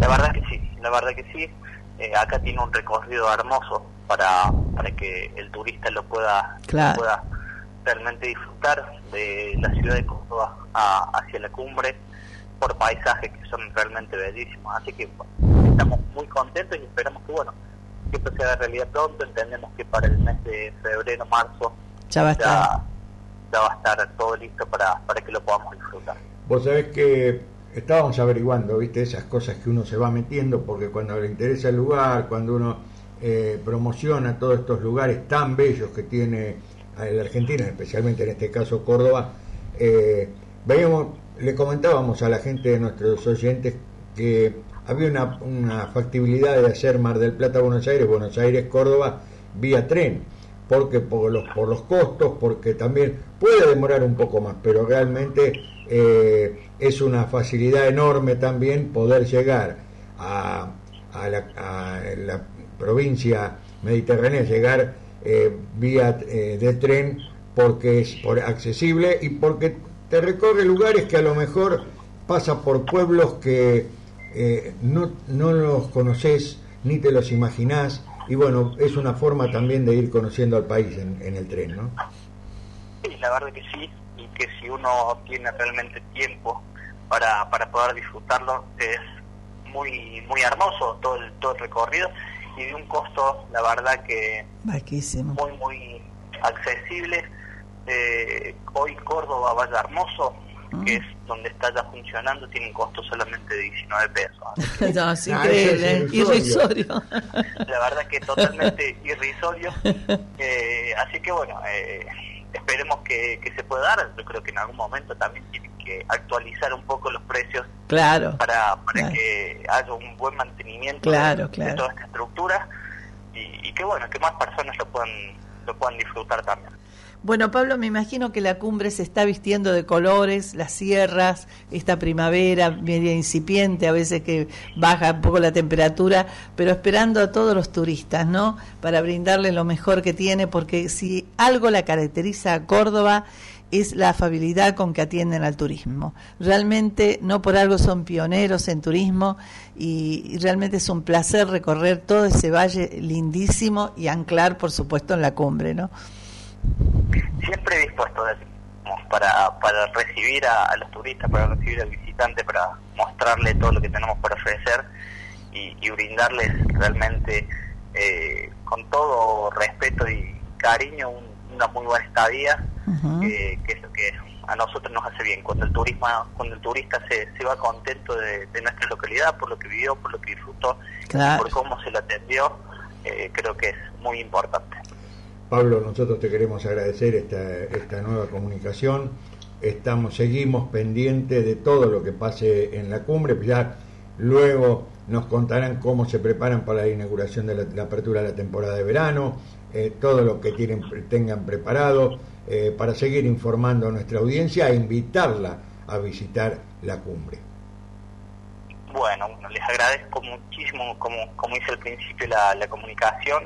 La verdad que sí, la verdad que sí. Eh, acá tiene un recorrido hermoso para, para que el turista lo pueda, Claro. pueda realmente disfrutar de la ciudad de Córdoba a- hacia la cumbre por paisajes que son realmente bellísimos. Así que bueno, estamos muy contentos y esperamos que bueno que esto se haga realidad pronto. Entendemos que para el mes de febrero, marzo Ya va a estar. ya, ya va a estar todo listo para, para que lo podamos disfrutar. Vos sabés que estábamos averiguando, viste, esas cosas que uno se va metiendo, porque cuando le interesa el lugar, cuando uno eh, promociona todos estos lugares tan bellos que tiene eh, la Argentina, especialmente en este caso Córdoba, eh, veíamos, le comentábamos a la gente de nuestros oyentes que había una, una factibilidad de hacer Mar del Plata Buenos Aires, Buenos Aires Córdoba vía tren, porque por los por los costos, porque también puede demorar un poco más, pero realmente eh, es una facilidad enorme también poder llegar a, a la, a la provincia mediterránea, llegar eh, vía eh, de tren porque es por accesible y porque te recorre lugares que a lo mejor pasa por pueblos que eh, no, no los conoces ni te los imaginás y bueno, es una forma también de ir conociendo al país en, en el tren, ¿no? Sí, la verdad que sí, que si uno tiene realmente tiempo para, para poder disfrutarlo, es muy muy hermoso todo el, todo el recorrido y de un costo, la verdad que Bajísimo. muy, muy accesible. Eh, hoy Córdoba, Valle Hermoso, que es donde está ya funcionando, tiene un costo solamente de 19 pesos. No, es Ah, increíble, irrisorio. la verdad que totalmente irrisorio. Eh, así que bueno, eh, esperemos que, que se pueda dar. Yo creo que en algún momento también tienen que actualizar un poco los precios Claro. para, para Claro. que haya un buen mantenimiento Claro, de, de claro. toda esta estructura y, y que bueno, que más personas lo puedan, lo puedan disfrutar también. Bueno, Pablo, me imagino que la cumbre se está vistiendo de colores, las sierras, esta primavera media incipiente, a veces que baja un poco la temperatura, pero esperando a todos los turistas, ¿no? Para brindarle lo mejor que tiene, porque si algo la caracteriza a Córdoba es la afabilidad con que atienden al turismo. Realmente, no por algo son pioneros en turismo y, y realmente es un placer recorrer todo ese valle lindísimo y anclar, por supuesto, en la cumbre, ¿no? Siempre dispuesto decimos, para, para recibir a, a los turistas, para recibir al visitante, para mostrarle todo lo que tenemos para ofrecer y, y brindarles realmente eh, con todo respeto y cariño un- una muy buena estadía, eh, que es lo que a nosotros nos hace bien. Cuando el turismo, cuando el turista se, se va contento de, de nuestra localidad, por lo que vivió, por lo que disfrutó, Claro. por cómo se lo atendió, eh, creo que es muy importante. Pablo, nosotros te queremos agradecer esta, esta nueva comunicación. Estamos, seguimos pendientes de todo lo que pase en la cumbre. Ya luego nos contarán cómo se preparan para la inauguración de la, apertura de la temporada de verano, eh, todo lo que tienen, tengan preparado eh, para seguir informando a nuestra audiencia e invitarla a visitar la cumbre. Bueno, les agradezco muchísimo, como, como hice al principio, la comunicación.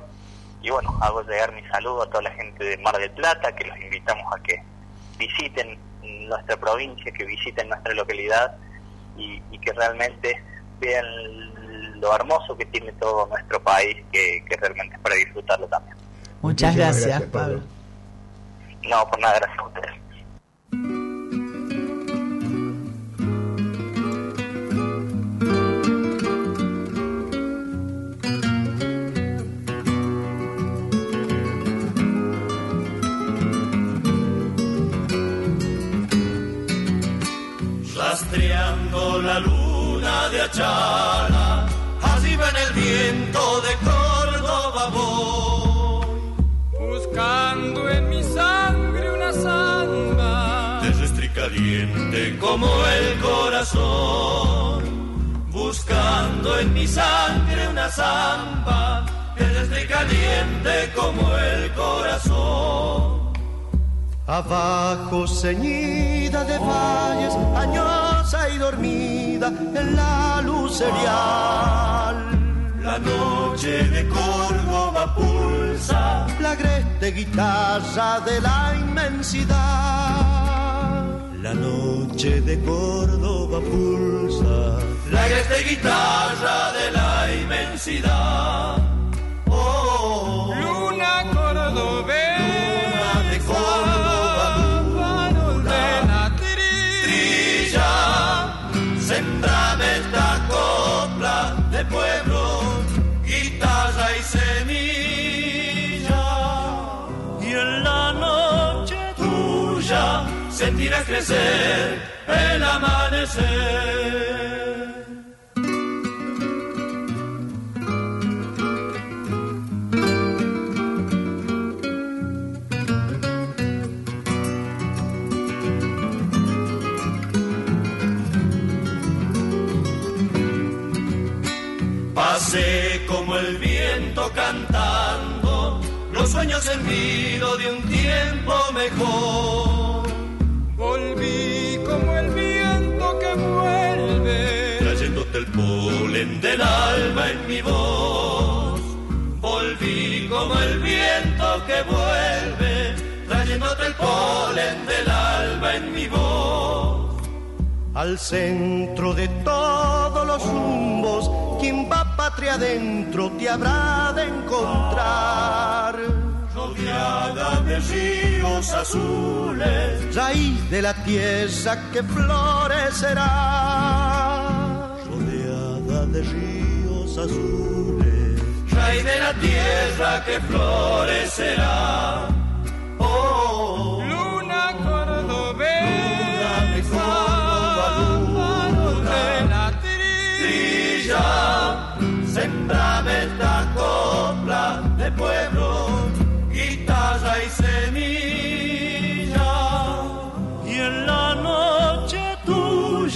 Y bueno, hago llegar mi saludo a toda la gente de Mar del Plata, que los invitamos a que visiten nuestra provincia, que visiten nuestra localidad y, y que realmente vean lo hermoso que tiene todo nuestro país, que, que realmente es para disfrutarlo también. Muchas Muchísimas gracias, gracias, Pablo. Pablo. No, por nada, gracias a ustedes. Rastreando la luna de Achala, así va en el viento de Córdoba voy, buscando en mi sangre una samba, terrestre y caliente como el corazón, buscando en mi sangre una samba, terrestre y caliente como el corazón. Abajo ceñida de valles, añosa y dormida en la luz serial. La noche de Córdoba pulsa, la agreste guitarra de la inmensidad. La noche de Córdoba pulsa, la agreste guitarra de la inmensidad. Sentirás crecer el amanecer. Pasé como el viento cantando los sueños en de un tiempo mejor. Volví como el viento que vuelve, trayéndote el polen del alma en mi voz. Volví como el viento que vuelve, trayéndote el polen del alma en mi voz. Al centro de todos los rumbos, quien va patria adentro te habrá de encontrar. Rodeada de ríos azules, raíz de la tierra que florecerá. Rodeada de ríos azules, raíz de la tierra que florecerá. Oh, luna cordobesa, luna de Córdoba, luna de la trilla, sembrame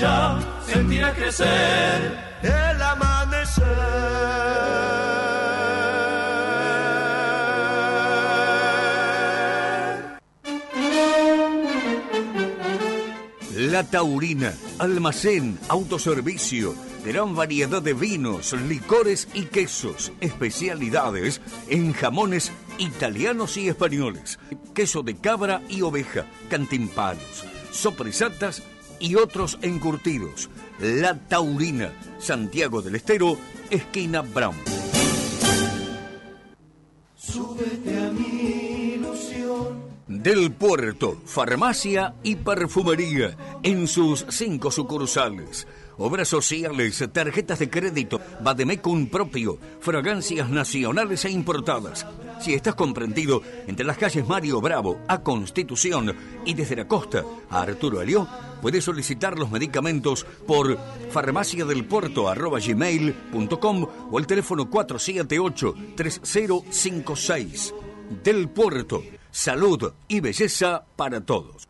ya sentirá crecer el amanecer. La Taurina, almacén, autoservicio, gran variedad de vinos, licores y quesos, especialidades en jamones italianos y españoles, queso de cabra y oveja, cantimpalos, sopresatas y otros encurtidos. La Taurina, Santiago del Estero, esquina Brown. Súbete a mi ilusión. Del Puerto, farmacia y perfumería en sus cinco sucursales. Obras sociales, tarjetas de crédito, Bademecum propio, fragancias nacionales e importadas. Si estás comprendido entre las calles Mario Bravo a Constitución y desde la costa a Arturo Alió, puedes solicitar los medicamentos por farmaciadelpuerto.gmail.com o el teléfono 478-3056. Del Puerto, salud y belleza para todos.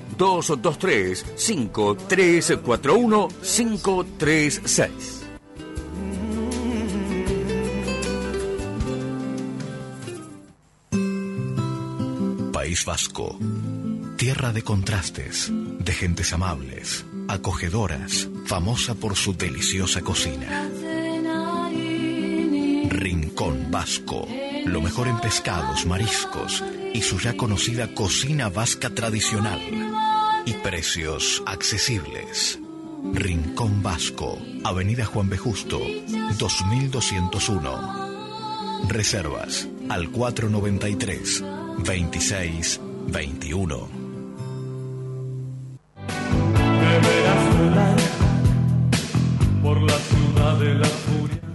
223 5341 536. País Vasco. Tierra de contrastes, de gentes amables, acogedoras, famosa por su deliciosa cocina. Rincón Vasco. Lo mejor en pescados, mariscos y su ya conocida cocina vasca tradicional. Y precios accesibles. Rincón Vasco, Avenida Juan B. Justo, 2201. Reservas al 493 26 21. Deberás volar por la ciudad de la.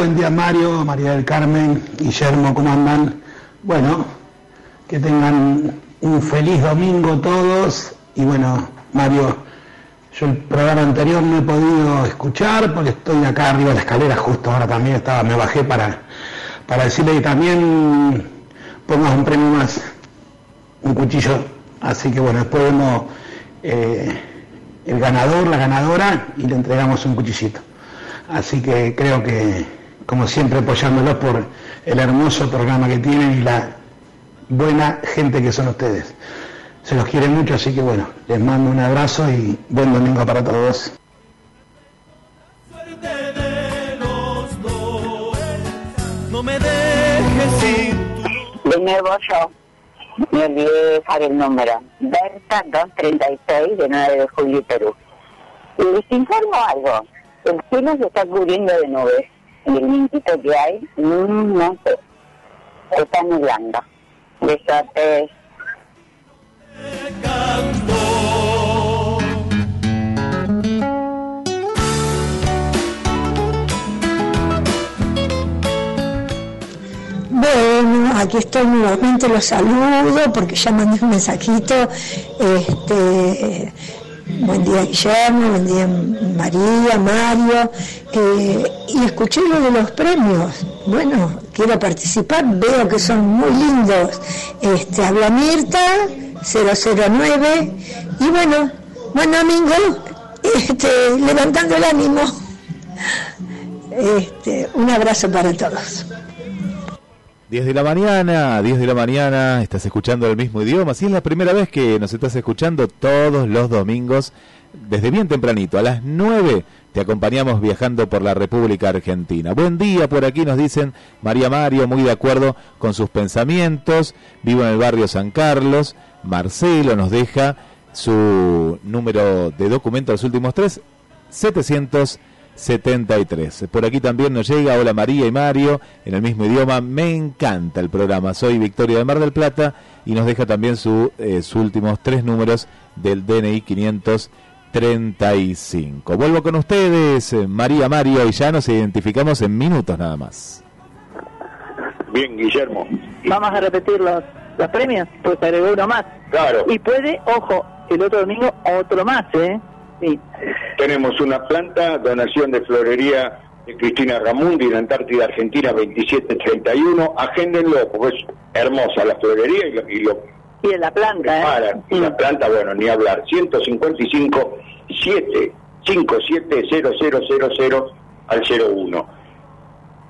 Buen día, Mario, María del Carmen, Guillermo, ¿cómo andan? Bueno, que tengan un feliz domingo todos y bueno, Mario, yo el programa anterior no he podido escuchar porque estoy acá arriba de la escalera, justo ahora también estaba, me bajé para, para decirle que también pongas un premio más, un cuchillo, así que bueno, después vemos eh, el ganador, la ganadora y le entregamos un cuchillito. Así que creo que, como siempre, apoyándolos por el hermoso programa que tienen y la buena gente que son ustedes. Se los quiere mucho, así que bueno, les mando un abrazo y buen domingo para todos. No me dejes De nuevo yo. Me olvidé de dejar el número. Berta 236 de 9 de julio, Perú. Y les informo algo. El cielo se está cubriendo de nubes. Y el vientito que hay, no sé, está nublando. Besotes. Bueno, aquí estoy nuevamente, los saludo porque ya mandé un mensajito. Este, buen día Guillermo, buen día María, Mario. eh, y escuché lo de los premios. Bueno, quiero participar, veo que son muy lindos. Este, habla Mirta, 009. Y bueno, buen domingo, este, levantando el ánimo. Este, un abrazo para todos. 10 de la mañana, 10 de la mañana, estás escuchando el mismo idioma. Si es la primera vez que nos estás escuchando todos los domingos, desde bien tempranito, a las 9, te acompañamos viajando por la República Argentina. Buen día, por aquí nos dicen María Mario, muy de acuerdo con sus pensamientos. Vivo en el barrio San Carlos. Marcelo nos deja su número de documento, los últimos tres, 773. Por aquí también nos llega, hola María y Mario, en el mismo idioma, me encanta el programa, soy Victoria de Mar del Plata y nos deja también su, eh, sus últimos tres números del DNI 535. Vuelvo con ustedes, eh, María, Mario, y ya nos identificamos en minutos nada más. Bien, Guillermo. Vamos a repetir los, los premios, pues agregó uno más. Claro. Y puede, ojo, el otro domingo otro más, ¿eh? Sí. Tenemos una planta, donación de florería de Cristina Ramundi en Antártida Argentina 2731. Agéndenlo, porque es hermosa la florería y lo, y lo Y en la planta, ¿eh? preparan. Y la planta, bueno, ni hablar. 155 757 0000 al 01.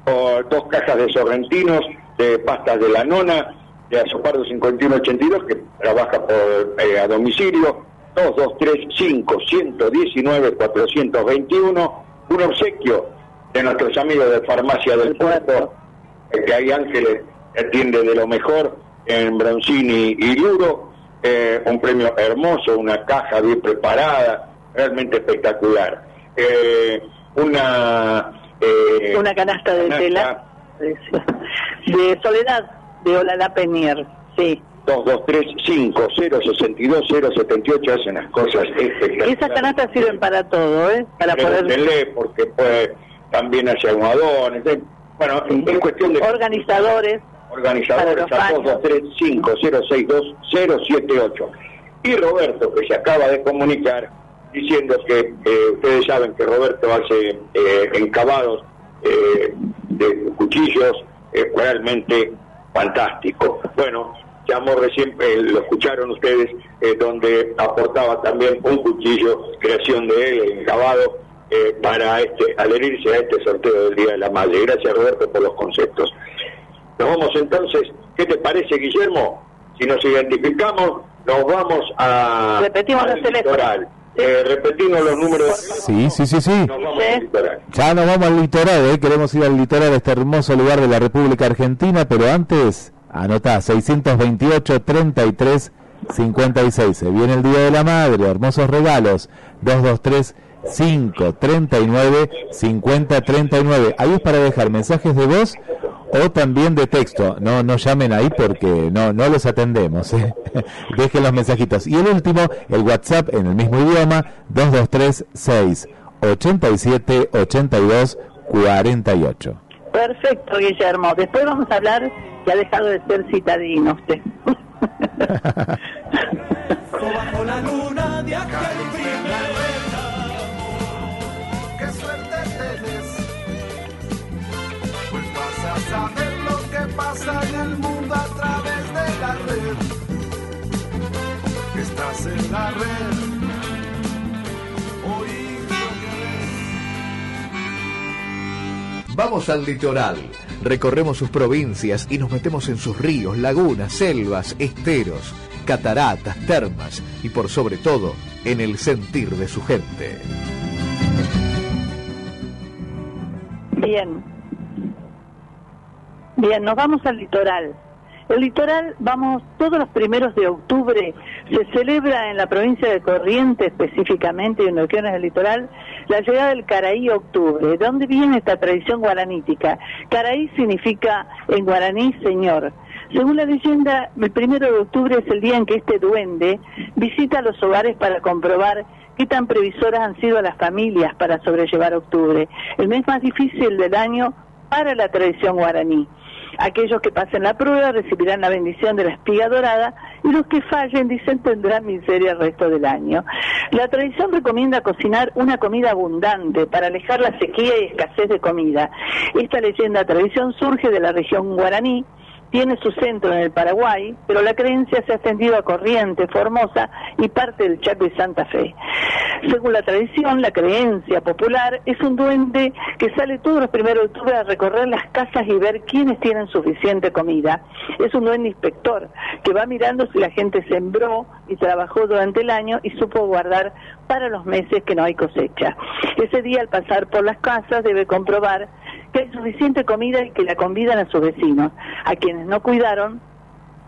O dos cajas de sorrentinos, de pastas de la nona, de Azopardo 5182, que trabaja por eh, a domicilio. 2235 119 421. Un obsequio de nuestros amigos de Farmacia del Puerto, que hay Ángeles atiende de lo mejor en Broncini y Luro. Eh, un premio hermoso, una caja bien preparada, realmente espectacular. Eh, una eh, Una canasta de canasta tela de Soledad de Olala Penier, sí. 2235-062-078 hacen las cosas espectaculares. Esas canastas sirven para todo, ¿eh? Para poder porque pues también hace almohadones. eh. Bueno, es cuestión de organizadores. organizadores a los baños. 223-5062-078. Y Roberto, que se acaba de comunicar diciendo que eh, ustedes saben que Roberto hace eh, encabados eh, de cuchillos eh, realmente fantástico. Bueno, llamó recién, eh, lo escucharon ustedes, eh, donde aportaba también un cuchillo, creación de él, encabado, eh, para este, adherirse a este sorteo del Día de la Madre. Gracias Roberto por los conceptos. Nos vamos entonces, ¿qué te parece Guillermo? Si nos identificamos, nos vamos a Repetimos al los litoral. Eh, repetimos los números. Sí, sí, sí, sí. Nos vamos al litoral. Ya nos vamos al litoral, queremos ir al litoral, a este hermoso lugar de la República Argentina, pero antes, anotá, 628 33 56. Se viene el Día de la Madre, hermosos regalos, 223 5 39 50 39. Ahí es para dejar mensajes de voz o también de texto. No, no llamen ahí porque no, no los atendemos. ¿eh? Dejen los mensajitos. Y el último, el WhatsApp en el mismo idioma, 223 6 87 82 48. Perfecto, Guillermo. Después vamos a hablar que ha dejado de ser citadino usted. bajo la luna de aquel primer qué suerte tienes, pues vas a saber lo que pasa en el mundo a través de la red. Estás en la red, Vamos al litoral, recorremos sus provincias y nos metemos en sus ríos, lagunas, selvas, esteros, cataratas, termas y por sobre todo en el sentir de su gente. Bien. Bien, nos vamos al litoral. El litoral, vamos, todos los primeros de octubre se celebra en la provincia de Corrientes, específicamente y en regiones del litoral, la llegada del Caraí Octubre. ¿De dónde viene esta tradición guaranítica? Caraí significa en guaraní señor. Según la leyenda, el primero de octubre es el día en que este duende visita los hogares para comprobar qué tan previsoras han sido las familias para sobrellevar octubre, el mes más difícil del año para la tradición guaraní. Aquellos que pasen la prueba recibirán la bendición de la espiga dorada y los que fallen, dicen, tendrán miseria el resto del año. La tradición recomienda cocinar una comida abundante para alejar la sequía y escasez de comida. Esta leyenda tradición surge de la región guaraní, tiene su centro en el Paraguay, pero la creencia se ha extendido a Corrientes, Formosa y parte del Chaco y Santa Fe. Según la tradición, la creencia popular es un duende que sale todos los primeros de octubre a recorrer las casas y ver quiénes tienen suficiente comida. Es un duende inspector que va mirando si la gente sembró y trabajó durante el año y supo guardar para los meses que no hay cosecha. Ese día al pasar por las casas debe comprobar que hay suficiente comida y que la convidan a sus vecinos. A quienes no cuidaron,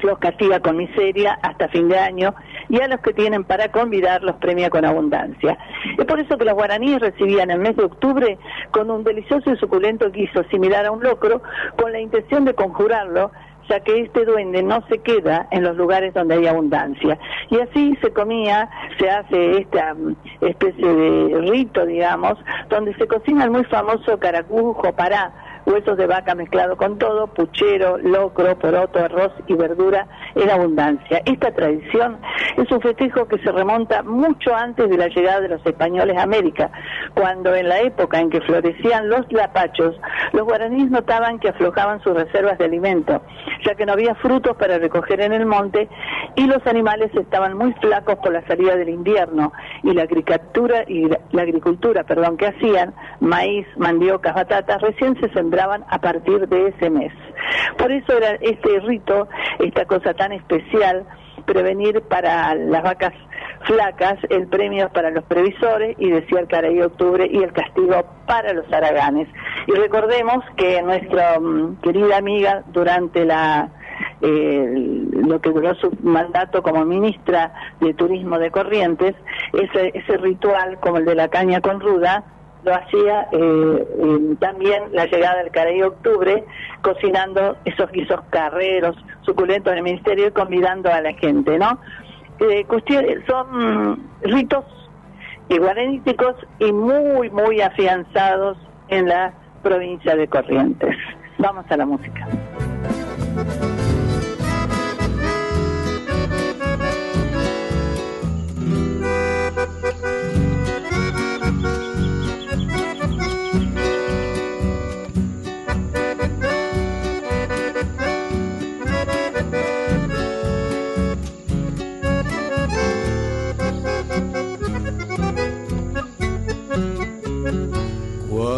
los castiga con miseria hasta fin de año y a los que tienen para convidar los premia con abundancia. Es por eso que los guaraníes recibían el mes de octubre con un delicioso y suculento guiso similar a un locro con la intención de conjurarlo ya que este duende no se queda en los lugares donde hay abundancia. Y así se comía, se hace esta mm, especie de rito, digamos, donde se cocina el muy famoso caracujo pará, huesos de vaca mezclado con todo, puchero, locro, poroto, arroz y verdura en abundancia. Esta tradición es un festejo que se remonta mucho antes de la llegada de los españoles a América, cuando en la época en que florecían los lapachos, los guaraníes notaban que aflojaban sus reservas de alimento, ya que no había frutos para recoger en el monte y los animales estaban muy flacos por la salida del invierno y la agricultura y la agricultura, perdón, que hacían maíz, mandiocas, batatas recién se sembraban a partir de ese mes. Por eso era este rito, esta cosa tan especial, prevenir para las vacas flacas, el premio para los previsores y decía el Caray Octubre y el castigo para los araganes. Y recordemos que nuestra mm, querida amiga durante la eh, lo que duró su mandato como ministra de Turismo de Corrientes, ese, ese ritual como el de la caña con ruda, lo hacía eh, también la llegada del Caray Octubre, cocinando esos guisos carreros, suculentos en el ministerio y convidando a la gente, ¿no? Eh, son ritos guaraníticos y muy, muy afianzados en la provincia de Corrientes. Vamos a la música.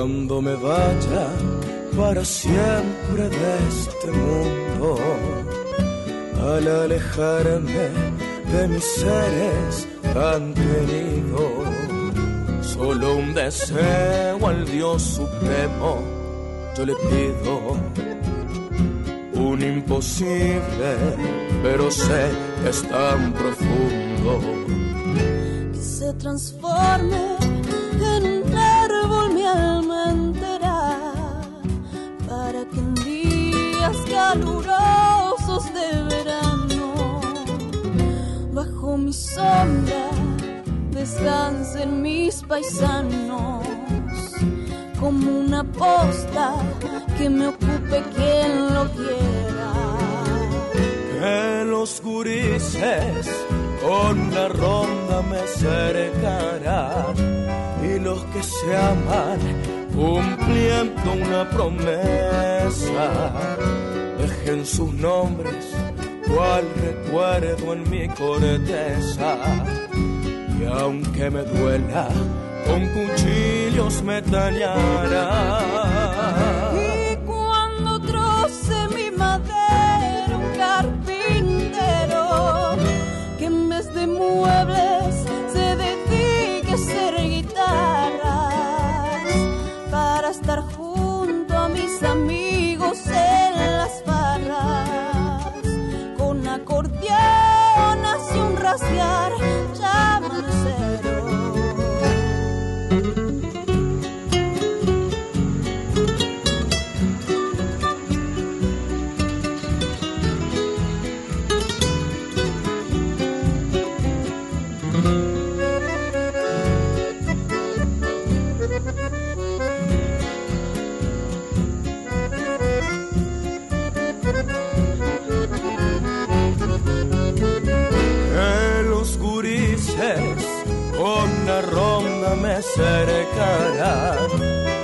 Cuando me vaya para siempre de este mundo, al alejarme de mis seres tan queridos, solo un deseo al Dios Supremo yo le pido. Un imposible, pero sé que es tan profundo. que se transforme calurosos de verano bajo mi sombra descansen mis paisanos como una posta que me ocupe quien lo quiera. Que los gurises con una ronda me cercarán y los que se aman cumpliendo una promesa dejen sus nombres cual recuerdo en mi corteza. Y aunque me duela con cuchillos me tallarán y un cercarán.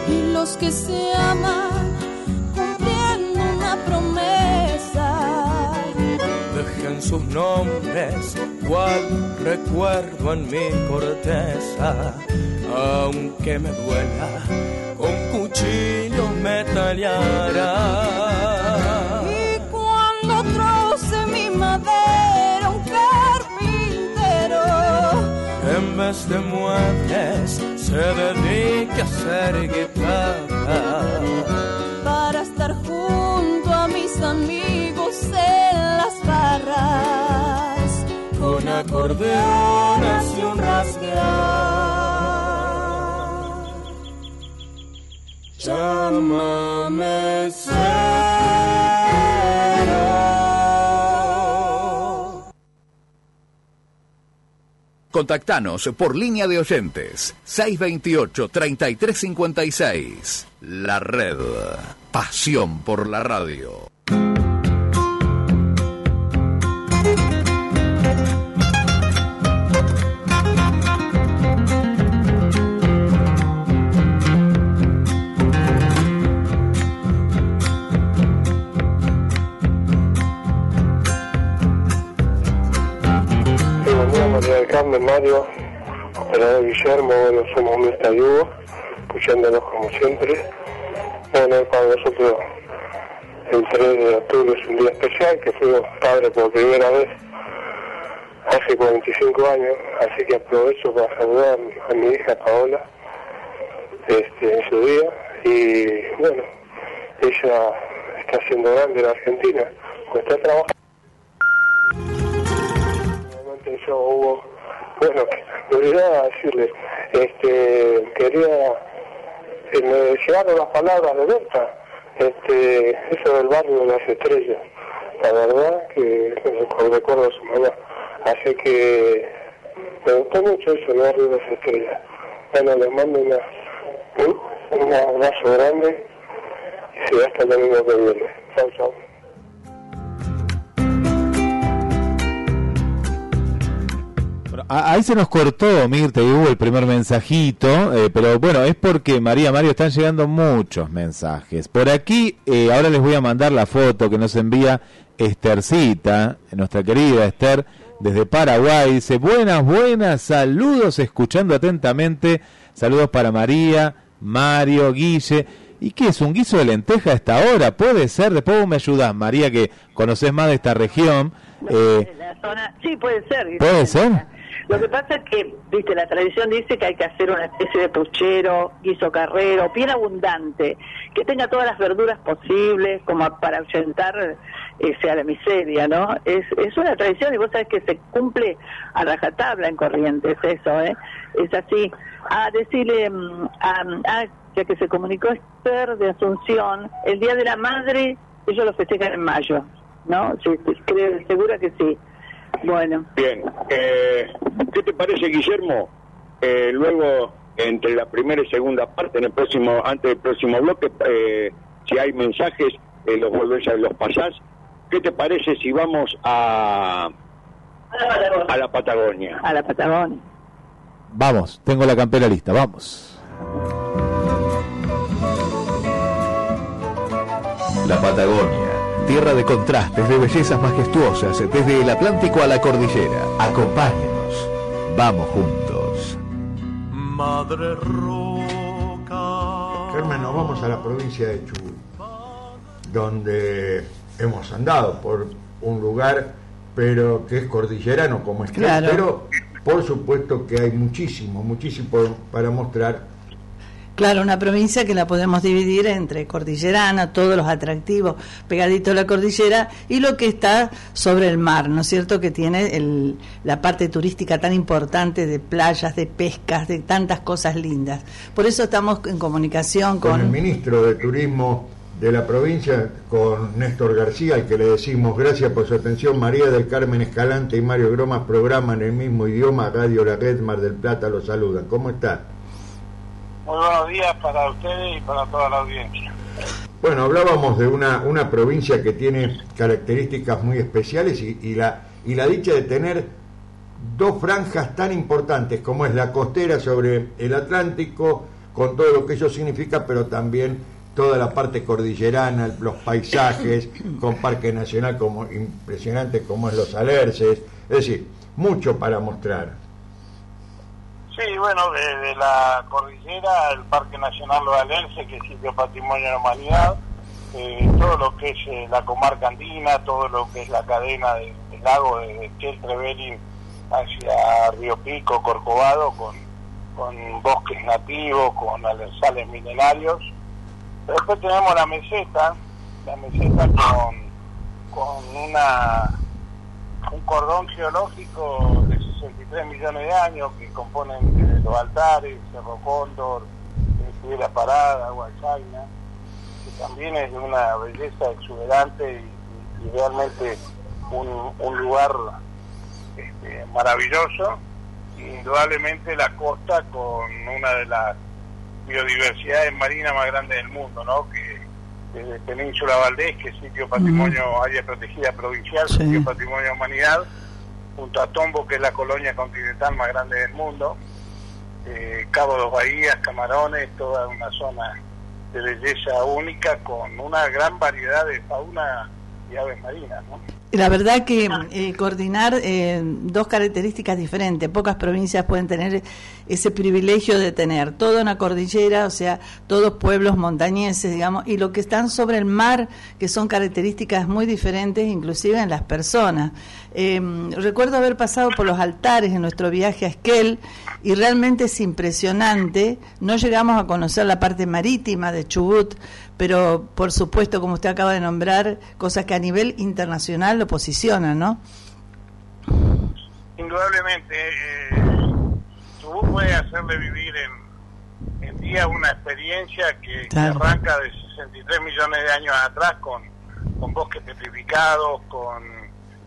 Y los que se aman cumpliendo una promesa. Dejen sus nombres, cual recuerdo en mi corteza. Aunque me duela, con cuchillo me tallarán. Y cuando troce mi madera un carpintero En vez de muebles, se dedique a hacer guitarra. para estar junto a mis amigos en las barras. Con acordeones y un rasguear. Llámame Contactanos por línea de oyentes 628-3356. La red. Pasión por la radio. Escuchándonos como siempre. Bueno, para nosotros el 3 de octubre es un día especial, que fuimos padres por primera vez hace 45 años, así que aprovecho para saludar a mi hija Paola este, en su día. Y bueno, ella está siendo grande en Argentina, pues está trabajando. Yo hubo, bueno, me olvidaba decirle, este, quería, me llegaron las palabras de Berta, este, eso del barrio de las estrellas, la verdad que recuerdo a su mamá, así que me gustó mucho eso, el barrio de las estrellas. Bueno, les mando una, un, un abrazo grande y se hasta el domingo que viene. Chao, chao. Ahí se nos cortó, Mirta, y hubo el primer mensajito, eh, pero bueno, es porque María Mario están llegando muchos mensajes. Por aquí, eh, ahora les voy a mandar la foto que nos envía Estercita, nuestra querida Esther, desde Paraguay. Dice, buenas, buenas, saludos, escuchando atentamente. Saludos para María, Mario, Guille. ¿Y qué es un guiso de lenteja a esta hora? Puede ser, después vos me ayudás, María, que conoces más de esta región. Eh, La zona- sí, puede ser. ¿Puede ser? Lo que pasa es que, viste, la tradición dice que hay que hacer una especie de puchero, guiso carrero, bien abundante, que tenga todas las verduras posibles, como para ahuyentar a la miseria, ¿no? Es, es una tradición y vos sabés que se cumple a rajatabla en Corrientes, eso, ¿eh? Es así. A decirle, mm, a, a- ya que se comunicó Esther de Asunción, el Día de la Madre, ellos lo festejan en mayo, ¿no? Sí, creo, segura que sí. Bueno. Bien, eh, ¿qué te parece, Guillermo? Eh, luego, entre la primera y segunda parte, en el próximo, antes del próximo bloque, eh, si hay mensajes, eh, los volvés a los pasás. ¿Qué te parece si vamos a, a la Patagonia? A la Patagonia. Vamos, tengo la campera lista, vamos. La Patagonia, tierra de contrastes, de bellezas majestuosas, desde el Atlántico a la cordillera. Acompáñenos, vamos juntos. Madre roca. Carmen, nos vamos a la provincia de Chubut, donde hemos andado por un lugar, pero que es cordillerano como este, Claro. pero por supuesto que hay muchísimo, muchísimo para mostrar. Claro, una provincia que la podemos dividir entre cordillerana, todos los atractivos pegadito a la cordillera y lo que está sobre el mar, ¿no es cierto? Que tiene el- la parte turística tan importante de playas, de pescas, de tantas cosas lindas. Por eso estamos en comunicación con el con... ministro de Turismo de la provincia, con Néstor García, al que le decimos gracias por su atención. María del Carmen Escalante y Mario Gromas programan el mismo idioma. Radio La Red Mar del Plata los saludan. ¿Cómo está? Muy buenos días para ustedes y para toda la audiencia. Bueno, hablábamos de una, una provincia que tiene características muy especiales y, la, y la dicha de tener dos franjas tan importantes como es la costera sobre el Atlántico, con todo lo que ello significa, pero también toda la parte cordillerana, los paisajes, con Parque Nacional como impresionante como es los Alerces, es decir, mucho para mostrar. Sí, bueno, desde la cordillera, el Parque Nacional Los Alerces, que es sitio patrimonio de la humanidad, eh, todo lo que es eh, la comarca andina, todo lo que es la cadena de, del lago de Esquel, Trevelin hacia Río Pico, Corcovado, con, con bosques nativos, con alersales milenarios. Después tenemos la meseta, la meseta con, con una un cordón geológico de 63 millones de años que componen eh, los altares, Cerro Cóndor, eh, Piedra Parada, Huachaina, que también es de una belleza exuberante y, y realmente un, un lugar este, maravilloso. Indudablemente la costa con una de las biodiversidades marinas más grandes del mundo, ¿no? Que desde Península Valdés, que es sitio patrimonio, área protegida provincial, Sí. sitio patrimonio de humanidad, junto a Tombo, que es la colonia continental más grande del mundo, eh, Cabo Dos Bahías, Camarones, toda una zona de belleza única con una gran variedad de fauna y aves marinas, ¿no? La verdad que eh, coordinar eh, dos características diferentes, pocas provincias pueden tener ese privilegio de tener toda una cordillera, o sea, todos pueblos montañeses, digamos, y lo que están sobre el mar, que son características muy diferentes, inclusive en las personas. Eh, recuerdo haber pasado por los altares en nuestro viaje a Esquel y realmente es impresionante. No llegamos a conocer la parte marítima de Chubut, pero por supuesto, como usted acaba de nombrar, cosas que a nivel internacional lo posicionan, ¿no? Indudablemente, eh, Chubut puede hacerle vivir en, en día una experiencia que, que Claro. arranca de 63 millones de años atrás con, con bosques petrificados, con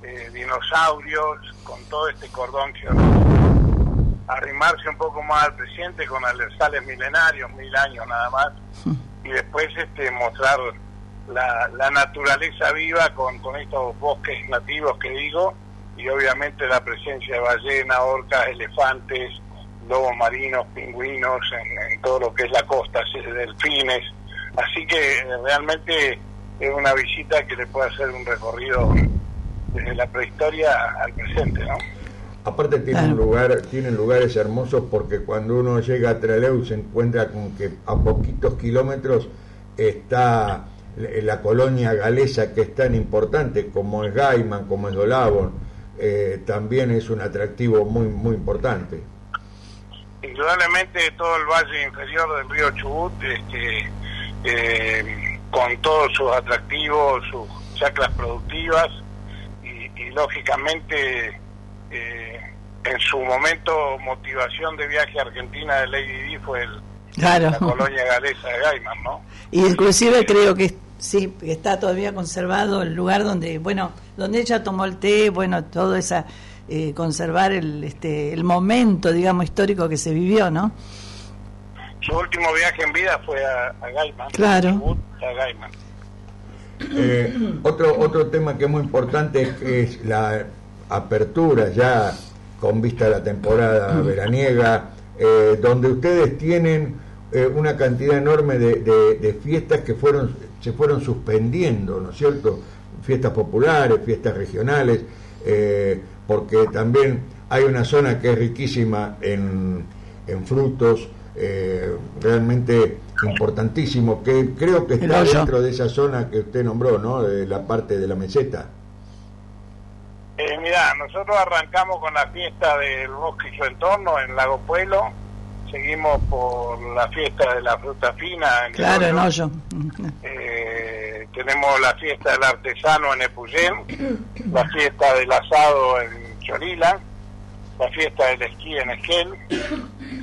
eh, dinosaurios, con todo este cordón geológico. Arrimarse un poco más al presente con alersales milenarios, mil años nada más, y después este mostrar la, naturaleza viva con, con estos bosques nativos que digo, y obviamente la presencia de ballenas, orcas, elefantes, lobos marinos, pingüinos, en, en todo lo que es la costa, delfines. Así que eh, realmente es una visita que le puede hacer un recorrido desde la prehistoria al presente, ¿no? Aparte tienen lugar, tienen lugares hermosos porque cuando uno llega a Trelew se encuentra con que a poquitos kilómetros está la la colonia galesa que es tan importante como es Gaiman, como es Dolabon, eh, también es un atractivo muy muy importante. indudablemente todo el valle inferior del río Chubut, este, eh, con todos sus atractivos, sus chacras productivas y, lógicamente eh, en su momento motivación de viaje a Argentina de Lady Di fue el, Claro. la colonia galesa de Gaiman, ¿no? Y inclusive creo que sí, que está todavía conservado el lugar donde, bueno, donde ella tomó el té, bueno, todo esa eh, conservar el este el momento, digamos, histórico que se vivió, ¿no? Su último viaje en vida fue a, a Gaiman. Claro. Chubut a Gaiman. Eh, otro otro tema que es muy importante es, es la apertura ya con vista a la temporada veraniega, eh, donde ustedes tienen eh, una cantidad enorme de, de- de fiestas que fueron se fueron suspendiendo, ¿no es cierto? Fiestas populares, fiestas regionales, eh, porque también hay una zona que es riquísima en, en frutos, eh, realmente importantísimo, que creo que está dentro de esa zona que usted nombró, ¿no? De la parte de la meseta. Eh, mira, nosotros arrancamos con la fiesta del bosque y su entorno en Lago Pueblo, seguimos por la fiesta de la fruta fina en Claro, en hoyo. Eh, tenemos la fiesta del artesano en Epuyén, la fiesta del asado en Chorila, la fiesta del esquí en Esquel.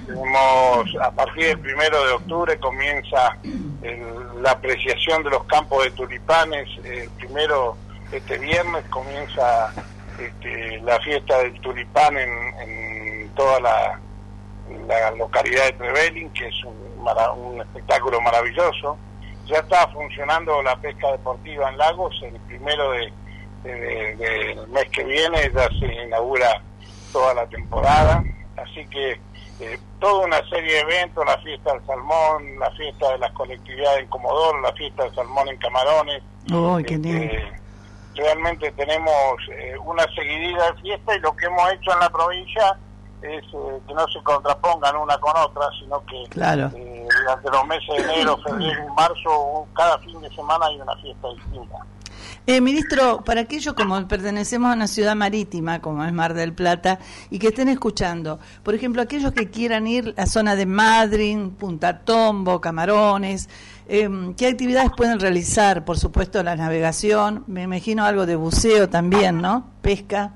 Tenemos, a partir del primero de octubre comienza el- la apreciación de los campos de tulipanes. El primero, este viernes, comienza este, la fiesta del tulipán en, en toda la, localidad de Trevelin, que es un, un espectáculo maravilloso. Ya está funcionando la pesca deportiva en lagos, el primero de- del mes que viene ya se inaugura toda la temporada. Así que eh, toda una serie de eventos, la fiesta del salmón, la fiesta de las colectividades en Comodoro, la fiesta del salmón en Camarones. Uy, qué Este, realmente tenemos eh, una seguidilla de fiesta y lo que hemos hecho en la provincia es eh, que no se contrapongan una con otra, sino que Claro. eh, durante los meses de enero, febrero y marzo, cada fin de semana hay una fiesta distinta. Eh, ministro, para aquellos como pertenecemos a una ciudad marítima como es Mar del Plata y que estén escuchando, por ejemplo, aquellos que quieran ir a la zona de Madryn, Punta Tombo, Camarones, eh, ¿qué actividades pueden realizar? Por supuesto, la navegación, me imagino algo de buceo también, ¿no? Pesca.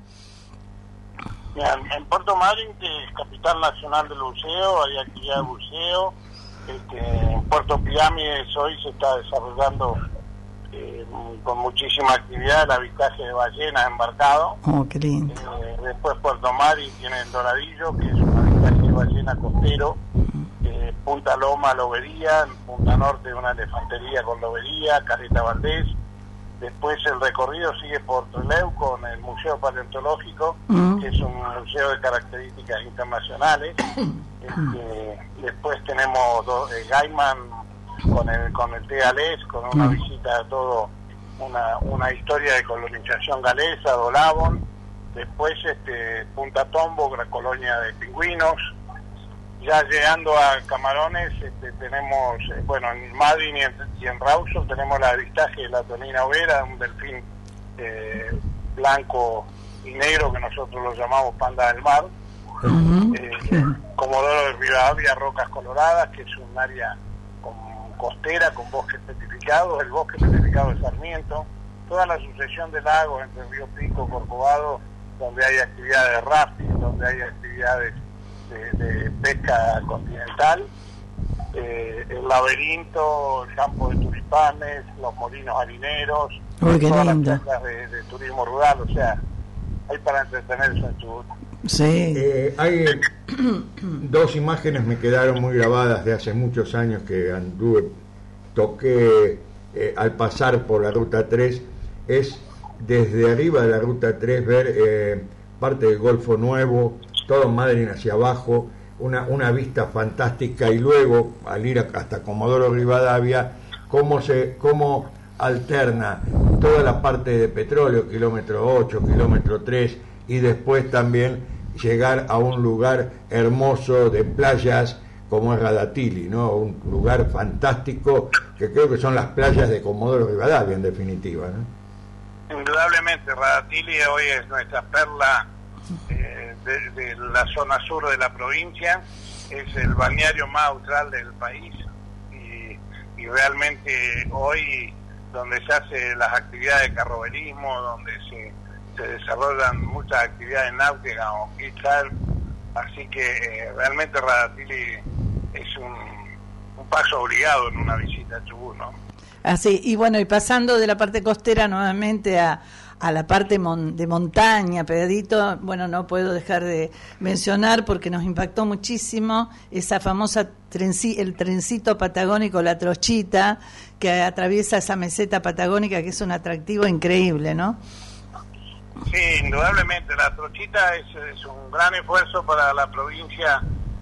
En Puerto Madryn, que es capital nacional del buceo, hay actividad de buceo. Este, en Puerto Pirámides hoy se está desarrollando eh, con muchísima actividad el avistaje de ballenas embarcado. Oh, qué lindo. Eh, después Puerto Madryn tiene el Doradillo, que es un avistaje de ballena costero. Eh, Punta Loma, Lobería. En Punta Norte, una elefantería con Lobería. Carita Valdés. Después el recorrido sigue por Trelew con el Museo Paleontológico, que es un museo de características internacionales. Este, después tenemos do- eh, Gaiman con el con el té galés, con una visita a todo una, una historia de colonización galesa, Dolavon. Después este, Punta Tombo, la colonia de pingüinos. Ya llegando a Camarones, este, tenemos, eh, bueno, en Madrid y en, y en Rawson tenemos el avistaje de la tonina overa, un delfín eh, blanco y negro que nosotros lo llamamos panda del mar. Eh, Comodoro de Rivadavia, Rocas Coloradas, que es un área costera, con bosques petrificados, el bosque petrificado de Sarmiento, toda la sucesión de lagos entre Río Pico, Corcovado, donde hay actividades de rafting, donde hay actividades de, de pesca continental, eh, el laberinto, el campo de tulipanes, los molinos harineros, Uy, todas las cosas de, de turismo rural, o sea, hay para entretenerse en Chubut. Sí. Eh, hay dos imágenes me quedaron muy grabadas de hace muchos años que anduve, toqué eh, al pasar por la ruta 3, es desde arriba de la ruta 3 ver eh, parte del Golfo Nuevo, todo Madrid hacia abajo, una, una vista fantástica y luego al ir hasta Comodoro Rivadavia, cómo se cómo alterna toda la parte de petróleo, kilómetro 8, kilómetro 3, y después también llegar a un lugar hermoso de playas como es Radatili, ¿no? Un lugar fantástico que creo que son las playas de Comodoro Rivadavia en definitiva, ¿no? Indudablemente, Radatili hoy es nuestra perla eh, de, la zona sur de la provincia, es el balneario más austral del país y, y realmente hoy donde se hacen las actividades de carroberismo, donde se, se desarrollan muchas actividades náuticas o quizás, así que eh, realmente Radatili es un, paso obligado en una visita a Chubut, ¿no? Así, y bueno, y pasando de la parte costera nuevamente a, a la parte mon- de montaña, pegadito, bueno, no puedo dejar de mencionar porque nos impactó muchísimo esa famosa trenci- el trencito patagónico, la trochita, que atraviesa esa meseta patagónica, que es un atractivo increíble, ¿no? Sí, indudablemente, la trochita es, es un gran esfuerzo para la provincia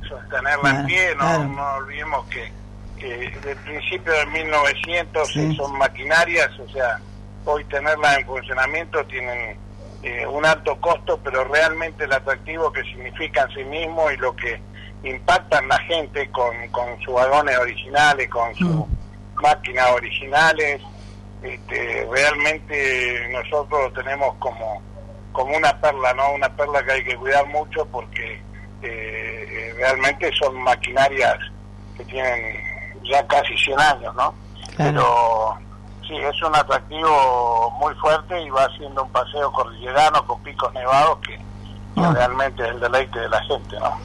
sostenerla Claro, en pie, no, no olvidemos que, que desde el principio de 1900 Sí. son maquinarias, o sea, hoy tenerlas en funcionamiento tienen eh, un alto costo, pero realmente el atractivo que significa en sí mismo y lo que impacta en la gente con, con sus vagones originales, con sus máquinas originales, este, realmente nosotros lo tenemos como, como una perla, ¿no? Una perla que hay que cuidar mucho porque eh, eh, realmente son maquinarias que tienen ya casi 100 años, ¿no? Pero sí, es un atractivo muy fuerte y va haciendo un paseo cordillerano con picos nevados que, que realmente es el deleite de la gente, ¿no?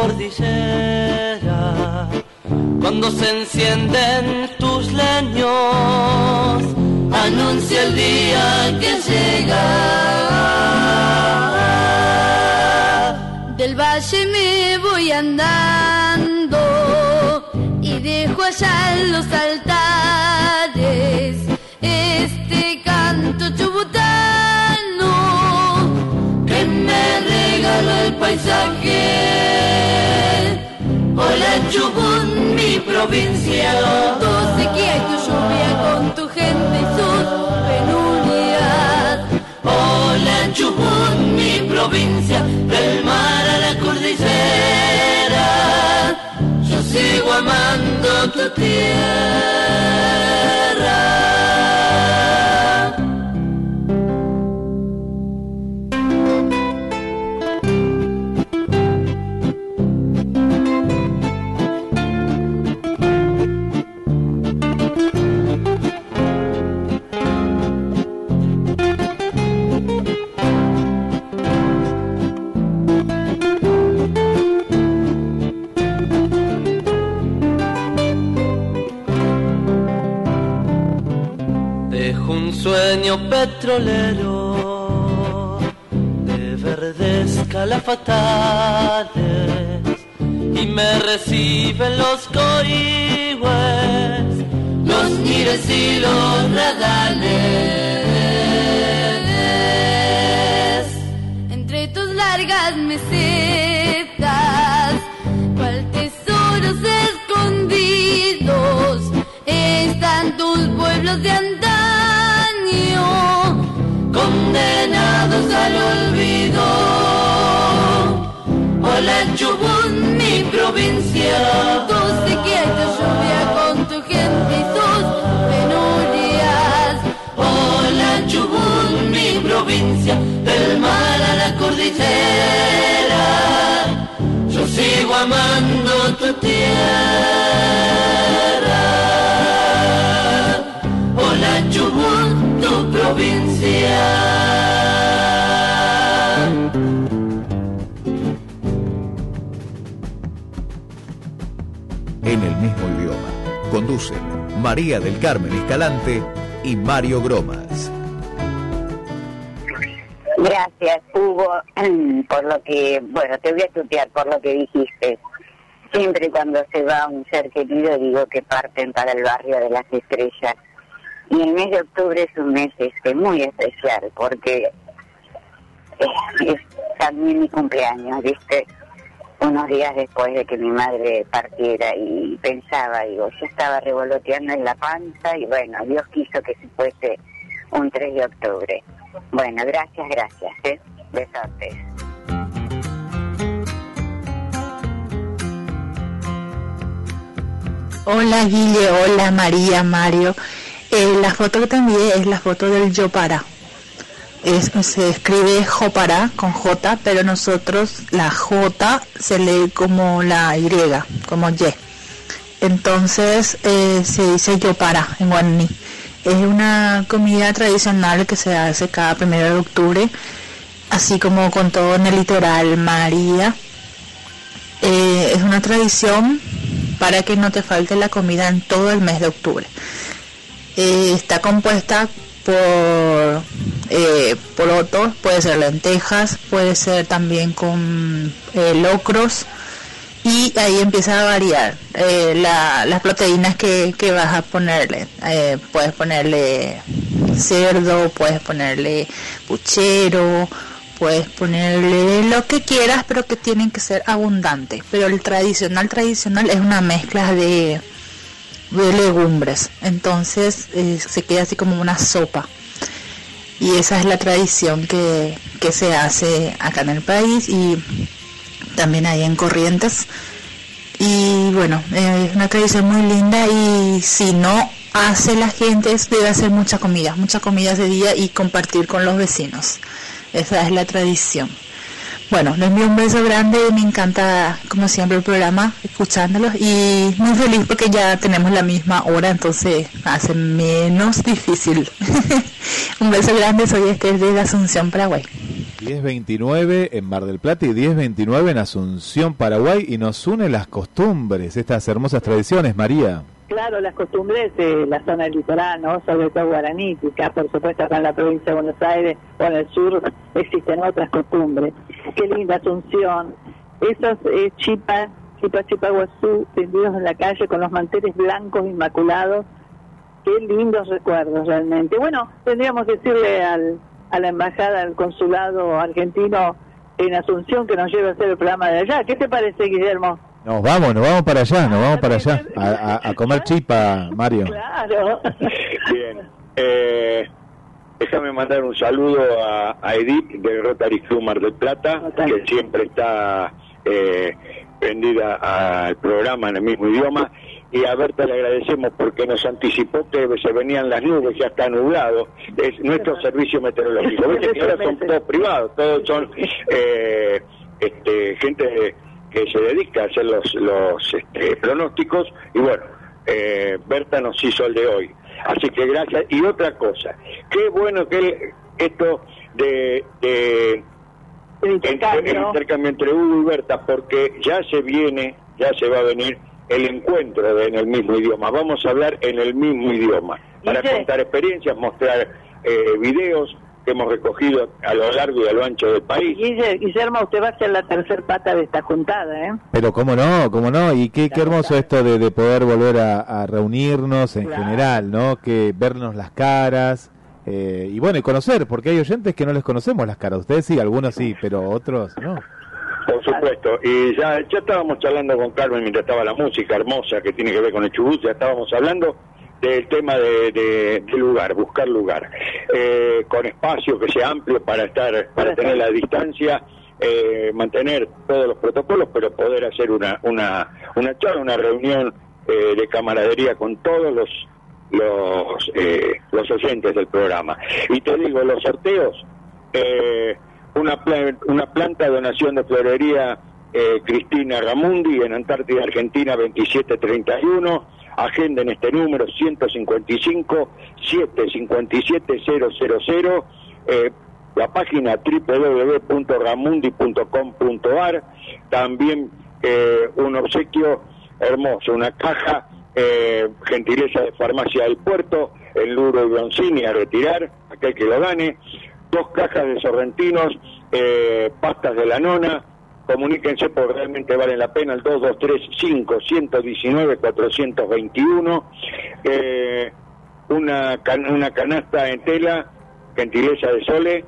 Cordillera. Cuando se encienden tus leños, anuncia el día que llega. Del valle me voy andando y dejo allá los altares paisaje. Hola Chubut, mi provincia. Tu sequía y tu lluvia con tu gente y sus penurias. Hola Chubut, mi provincia, del mar a la cordillera. Yo sigo amando tu tierra. Petrolero de verdes calafatales y me reciben los coigües, los mires y los radales. Entre tus largas mesetas, cual tesoros escondidos, están tus pueblos de antaño, Chubut, mi provincia. Tu sequía y tu lluvia con tu gente y sus penurias. Hola Chubut, mi provincia, del mar a la cordillera. Yo sigo amando tu tierra. Hola Chubut, tu provincia. El mismo idioma. Conducen María del Carmen Escalante y Mario Gromas. Gracias, Hugo, por lo que, bueno, te voy a tutear por lo que dijiste. Siempre cuando se va un ser querido digo que parten para el barrio de las estrellas. Y el mes de octubre es un mes este muy especial porque eh, es también mi cumpleaños, ¿viste? Unos días después de que mi madre partiera y pensaba, digo, yo estaba revoloteando en la panza y bueno, Dios quiso que se fuese un 3 de octubre. Bueno, gracias, gracias, ¿eh? Besotes. Hola Guille, hola María, Mario. Eh, la foto que te es la foto del Yopara. Se escribe Jopara con J, pero nosotros la J se lee como la Y, como Y. Entonces eh, se dice Yopara en guaraní. Es una comida tradicional que se hace cada primero de octubre, así como con todo en el litoral María. Eh, es una tradición para que no te falte la comida en todo el mes de octubre. Eh, está compuesta por eh, porotos, puede ser lentejas, puede ser también con eh, locros y ahí empieza a variar eh, la- las proteínas que, que vas a ponerle. Eh, puedes ponerle cerdo, puedes ponerle puchero, puedes ponerle lo que quieras, pero que tienen que ser abundantes. Pero el tradicional tradicional es una mezcla de de legumbres. Entonces eh, se queda así como una sopa. Y esa es la tradición que, que se hace acá en el país y también ahí en Corrientes. Y bueno, eh, es una tradición muy linda y si no hace la gente debe hacer mucha comida, mucha comida ese día y compartir con los vecinos. Esa es la tradición. Bueno, les envío un beso grande, me encanta como siempre el programa, escuchándolos y muy feliz porque ya tenemos la misma hora, entonces hace menos difícil. un beso grande, soy Esther de Asunción, Paraguay. 1029 en Mar del Plata y 1029 en Asunción, Paraguay, y nos une las costumbres, estas hermosas tradiciones, María. Claro, las costumbres de la zona litoral, ¿no? sobre todo guaranítica, por supuesto acá en la provincia de Buenos Aires o en el sur existen otras costumbres. Qué linda Asunción. Esos eh, chipas, chipa, chipa tendidos en la calle con los manteles blancos inmaculados. Qué lindos recuerdos realmente. Bueno, tendríamos que decirle al, a la embajada, al consulado argentino en Asunción que nos lleve a hacer el programa de allá. ¿Qué te parece, Guillermo? Nos vamos, nos vamos para allá, nos vamos para allá, a, a- a comer chipa, Mario. Claro. Bien. Eh, déjame mandar un saludo a, a Edith del Rotary Club Mar del Plata, que siempre está eh, prendida al programa en el mismo idioma. Y a Berta le agradecemos porque nos anticipó que se venían las nubes, ya está nublado. Es nuestro servicio meteorológico. Viste que ahora son todos privados, todos son eh, este, gente que se dedica a hacer los, los este, pronósticos. Y bueno, eh, Berta nos hizo el de hoy. Así que gracias. Y otra cosa, qué bueno que esto de, de el intercambio. el intercambio entre Hugo y Berta, porque ya se viene, ya se va a venir el encuentro de- en el mismo idioma. Vamos a hablar en el mismo idioma para contar experiencias, mostrar eh, videos que hemos recogido a lo largo y a lo ancho del país. Guille- Guillermo, usted va a ser la tercer pata de esta juntada, ¿eh? Pero cómo no, cómo no, y qué, qué hermoso esto de, de poder volver a, a reunirnos en Claro. general, ¿no? Que vernos las caras, eh, y bueno, y conocer, porque hay oyentes que no les conocemos las caras, ustedes sí, algunos sí, pero otros no. Por supuesto, y ya, ya estábamos charlando con Carmen mientras estaba la música hermosa que tiene que ver con el chubut, ya estábamos hablando del tema de, de- de lugar, buscar lugar, eh, con espacio que sea amplio para estar, para tener la distancia, eh, mantener todos los protocolos, pero poder hacer una, una, una charla, una reunión eh, de camaradería con todos los los eh, los oyentes del programa. Y te digo, los sorteos, eh, una, pla- una planta de donación de florería eh, Cristina Ramundi en Antártida Argentina 2731. Agenden este número 155 757 000. Eh, la página www.ramundi.com.ar. También eh, un obsequio hermoso, una caja, eh, gentileza de Farmacia del Puerto, el Luro y Broncini a retirar, aquel que lo gane, dos cajas de sorrentinos, eh, pastas de la nona, comuníquense porque realmente vale la pena, el 223-5-119-421, eh, una, can- una canasta en tela, gentileza de Sole,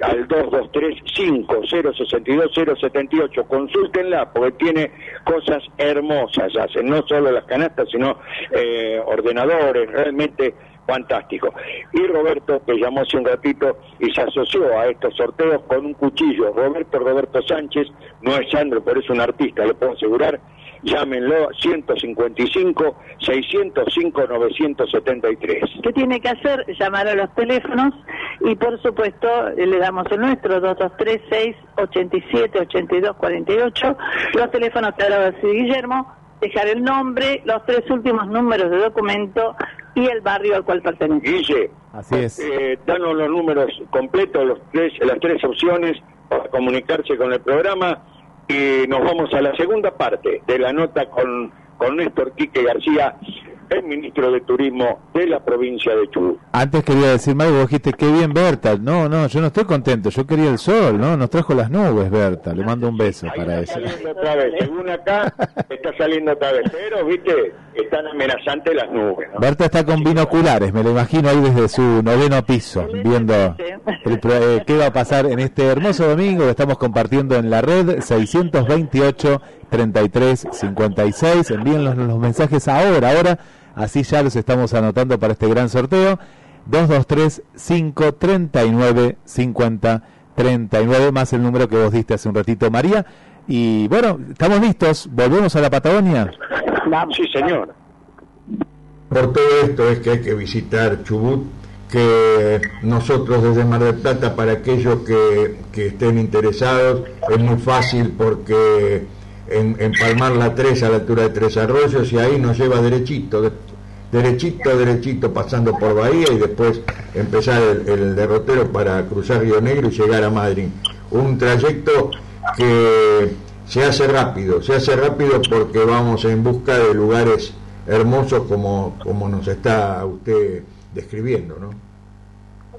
al 223-5062-078. Consúltenla porque tiene cosas hermosas, hacen no solo las canastas, sino eh, ordenadores, realmente fantástico. Y Roberto, que llamó hace un ratito y se asoció a estos sorteos con un cuchillo. Roberto Roberto Sánchez, no es Sandro, pero es un artista, le puedo asegurar. Llámenlo 155-605-973. ¿Qué tiene que hacer? Llamar a los teléfonos y por supuesto le damos el nuestro 223-687-8248. Los teléfonos que ahora Guillermo, dejar el nombre, los tres últimos números de documento y el barrio al cual pertenece. Guille, Así es. eh, danos los números completos, los tres, las tres opciones para comunicarse con el programa y nos vamos a la segunda parte de la nota con, con Néstor Quique García, el ministro de Turismo de la provincia de Chubut. Antes quería decir, Mario, vos dijiste, qué bien Berta. No, no, yo no estoy contento, yo quería el sol, ¿no? Nos trajo las nubes, Berta. Le mando un beso para eso. Saliendo otra vez, según acá, está saliendo otra vez, pero, viste, están amenazantes las nubes. ¿no? Berta está con binoculares, me lo imagino ahí desde su noveno piso, viendo el pro- eh, qué va a pasar en este hermoso domingo que estamos compartiendo en la red 628 33 56. Envíen los, los mensajes ahora, ahora, así ya los estamos anotando para este gran sorteo. 223 539 50 39 más el número que vos diste hace un ratito, María. Y bueno, estamos listos, volvemos a la Patagonia. Sí, señor. Por todo esto es que hay que visitar Chubut, que nosotros desde Mar del Plata, para aquellos que, que estén interesados, es muy fácil porque en, en Palmar la 3 a la altura de Tres Arroyos y ahí nos lleva derechito. De- derechito, derechito, pasando por Bahía y después empezar el, el derrotero para cruzar Río Negro y llegar a Madrid. Un trayecto que se hace rápido, se hace rápido porque vamos en busca de lugares hermosos como, como nos está usted describiendo, ¿no?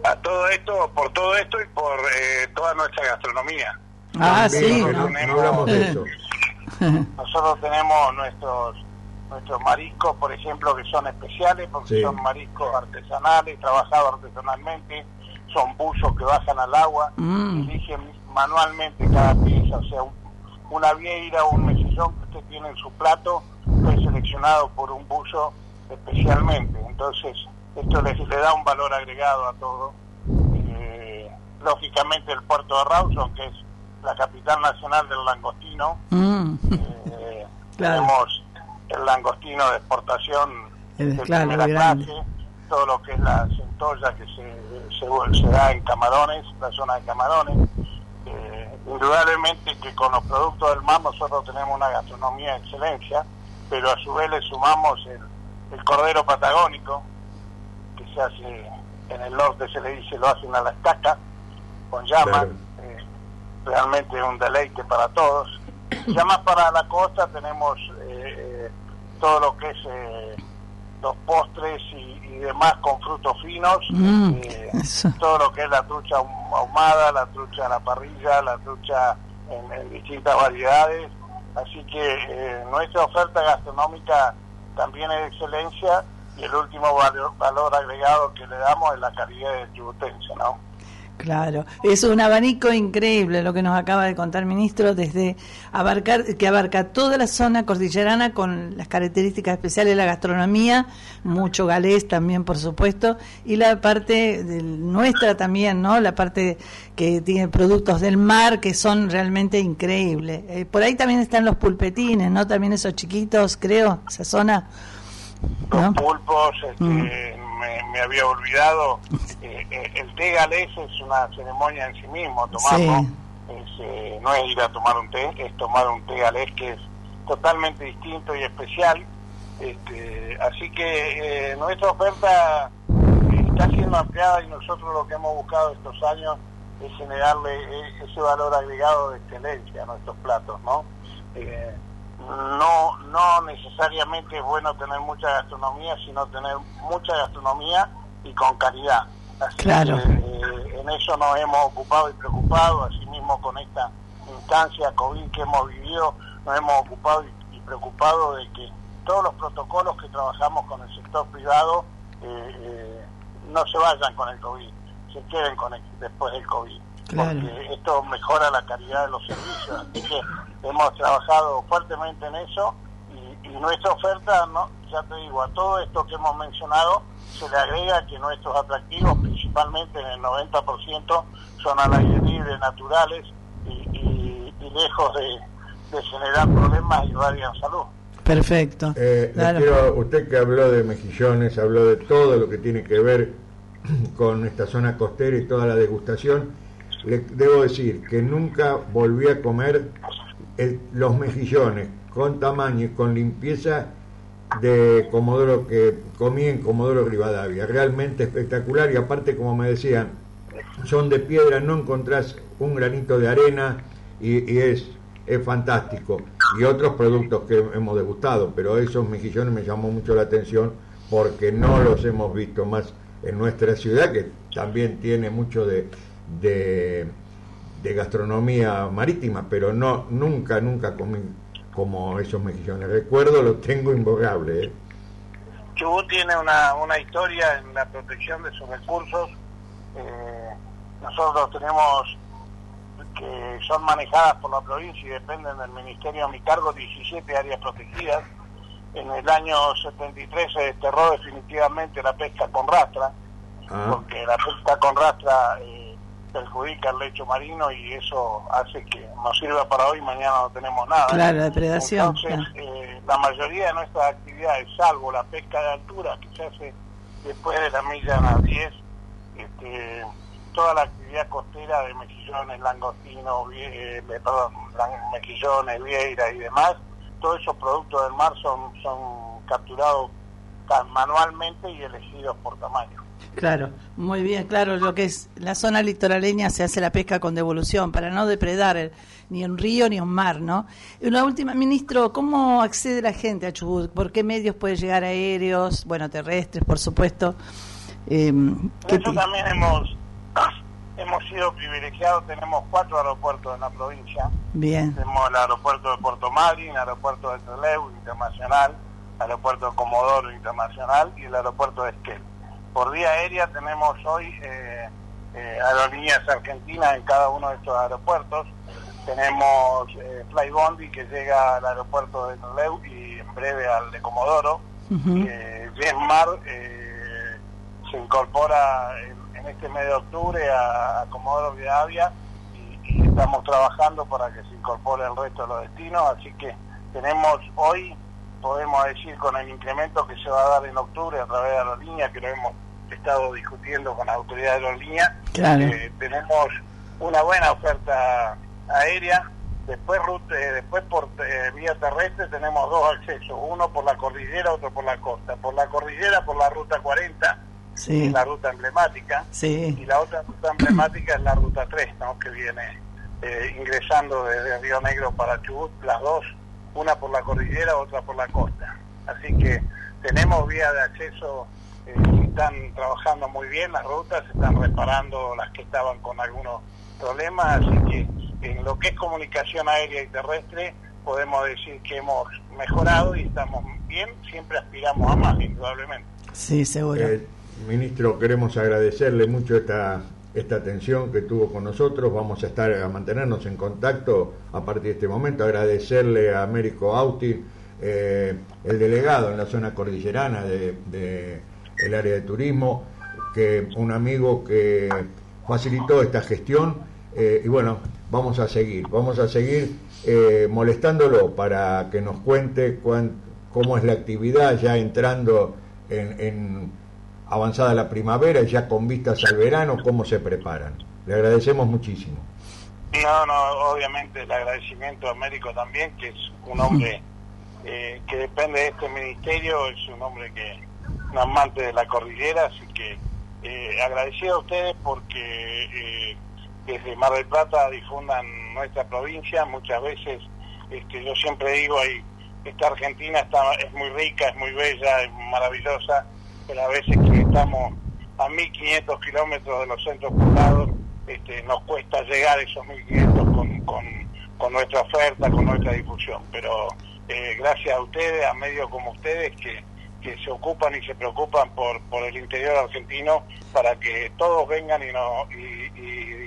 A todo esto, por todo esto y por eh, toda nuestra gastronomía. Ah, También, sí. no, no hablamos de eso. Nosotros tenemos nuestros nuestros mariscos, por ejemplo, que son especiales porque Sí. son mariscos artesanales, trabajados artesanalmente, son buzos que bajan al agua, Mm. eligen manualmente cada pieza, o sea, un- una vieira o un mejillón que usted tiene en su plato fue seleccionado por un buzo especialmente, entonces esto le, le da un valor agregado a todo. Eh, lógicamente el puerto de Rawson, que es la capital nacional del langostino, Mm. eh, Claro. tenemos el langostino de exportación El- de claro, primera grande. clase, todo lo que es la centolla que se, se, se da en Camarones, la zona de Camarones. Eh, indudablemente que con los productos del mar nosotros tenemos una gastronomía de excelencia, pero a su vez le sumamos el, el cordero patagónico, que se hace en el norte se le dice lo hacen a la estaca, con llama, Claro. eh, realmente un deleite para todos. Ya más para la costa tenemos todo lo que es eh, los postres y, y demás con frutos finos, Mm, eh, todo lo que es la trucha ahum- ahumada, la trucha a la parrilla, la trucha en, en distintas variedades. Así que eh, nuestra oferta gastronómica también es de excelencia y el último valor, valor agregado que le damos es la calidad del yubutense, ¿no? Claro, es un abanico increíble lo que nos acaba de contar ministro desde abarcar que abarca toda la zona cordillerana con las características especiales de la gastronomía, mucho galés también por supuesto y la parte del- nuestra también, ¿no? La parte que tiene productos del mar que son realmente increíbles. Eh, por ahí también están los pulpetines, ¿no? También esos chiquitos, creo, esa zona. ¿no? pulpos, este, Mm. Me, me había olvidado, eh, eh, el té galés es una ceremonia en sí mismo, tomarlo, Sí. es, eh, no es ir a tomar un té, es tomar un té galés que es totalmente distinto y especial, este, así que eh, nuestra oferta está siendo ampliada y nosotros lo que hemos buscado estos años es generarle ese valor agregado de excelencia a nuestros platos, ¿no? Eh, no no necesariamente es bueno tener mucha gastronomía, sino tener mucha gastronomía y con calidad. Así Claro. que, eh, en eso nos hemos ocupado y preocupado, asimismo con esta instancia COVID que hemos vivido, nos hemos ocupado y, y preocupado de que todos los protocolos que trabajamos con el sector privado eh, eh, no se vayan con el COVID, se queden con el, después del COVID Claro. porque esto mejora la calidad de los servicios. Así que hemos trabajado fuertemente en eso y, y nuestra oferta, no, ya te digo, a todo esto que hemos mencionado, se le agrega que nuestros atractivos, principalmente en el 90%, son al aire libre, naturales y, y- y lejos de, de generar problemas y radian salud. Perfecto. Eh, quiero- usted que habló de mejillones, habló de todo lo que tiene que ver con esta zona costera y toda la degustación, le debo decir que nunca volví a comer los mejillones con tamaño y con limpieza de Comodoro que comí en Comodoro Rivadavia. Realmente espectacular y aparte, como me decían, son de piedra, no encontrás un granito de arena y, y es, es fantástico. Y otros productos que hemos degustado, pero esos mejillones me llamó mucho la atención porque no los hemos visto más en nuestra ciudad, que también tiene mucho de, de, de gastronomía marítima, pero no nunca, nunca comí como esos mejillones. Recuerdo, lo tengo imborrable. ¿eh? Chubut tiene una, una historia en la protección de sus recursos. Eh, nosotros tenemos que son manejadas por la provincia y dependen del Ministerio a mi cargo 17 áreas protegidas. En el año 73 se desterró definitivamente la pesca con rastra, Ah, porque la pesca con rastra eh, perjudica el lecho marino y eso hace que nos sirva para hoy, mañana no tenemos nada. Claro, la depredación, Entonces, claro. eh, la mayoría de nuestras actividades, salvo la pesca de altura que se hace después de la milla 10, este, toda la actividad costera de mejillones, langostinos, eh, perdón, mejillones, vieira y demás, todos esos productos del mar son, son capturados manualmente y elegidos por tamaño. Claro, muy bien, claro, lo que es la zona litoraleña se hace la pesca con devolución para no depredar el- ni un río ni un mar, ¿no? Y una última, ministro, ¿cómo accede la gente a Chubut? ¿Por qué medios puede llegar aéreos, bueno, terrestres, por supuesto? Eh, ¿qué Eso ti- también hemos hemos sido privilegiados, tenemos cuatro aeropuertos en la provincia. Bien. Tenemos el aeropuerto de Puerto Madryn, el aeropuerto de Trelew Internacional, el aeropuerto de Comodoro Internacional y el aeropuerto de Esquel. Por vía aérea tenemos hoy eh, eh, aerolíneas argentinas en cada uno de estos aeropuertos. Tenemos eh, Flybondi que llega al aeropuerto de Trelew y en breve al de Comodoro. Jetmar eh, se incorpora en, en este mes de octubre a, a Comodoro Rivadavia y, y estamos trabajando para que se incorpore el resto de los destinos, así que tenemos hoy, podemos decir con el incremento que se va a dar en octubre a través de aerolíneas, que lo hemos estado discutiendo con la autoridad de aerolíneas, Claro. eh, tenemos una buena oferta aérea, después rut- eh, después por eh, vía terrestre tenemos dos accesos, uno por la cordillera, otro por la costa. Por la cordillera por la ruta 40, Sí. es la ruta emblemática, Sí. y la otra ruta emblemática es la ruta 3, ¿no? que viene eh, ingresando desde Río Negro para Chubut, las dos, una por la cordillera, otra por la costa. Así que tenemos vías de acceso eh, están trabajando muy bien las rutas, se están reparando las que estaban con algunos problemas, así que en lo que es comunicación aérea y terrestre podemos decir que hemos mejorado y estamos bien, siempre aspiramos a más, indudablemente. Sí, seguro. Eh, ministro, queremos agradecerle mucho esta, esta atención que tuvo con nosotros. Vamos a estar a mantenernos en contacto a partir de este momento. Agradecerle a Américo Auti, eh, el delegado en la zona cordillerana de, de el área de turismo, que un amigo que facilitó esta gestión. eh, y bueno, vamos a seguir, vamos a seguir eh, molestándolo para que nos cuente cuán- cómo es la actividad ya entrando en, en avanzada la primavera y ya con vistas al verano, cómo se preparan. Le agradecemos muchísimo. No, no, obviamente el agradecimiento a Américo también, que es un hombre eh, que depende de este ministerio, es un hombre que un amante de la cordillera, así que eh, agradecido a ustedes porque eh, desde Mar del Plata difundan nuestra provincia, muchas veces, este, yo siempre digo, hay, esta Argentina está, es muy rica, es muy bella, es maravillosa, pero a veces que estamos a 1500 kilómetros de los centros poblados, este, nos cuesta llegar a esos 1500 con, con, con nuestra oferta, con nuestra difusión. Pero eh, gracias a ustedes, a medios como ustedes, que, que se ocupan y se preocupan por, por el interior argentino para que todos vengan y, no, y,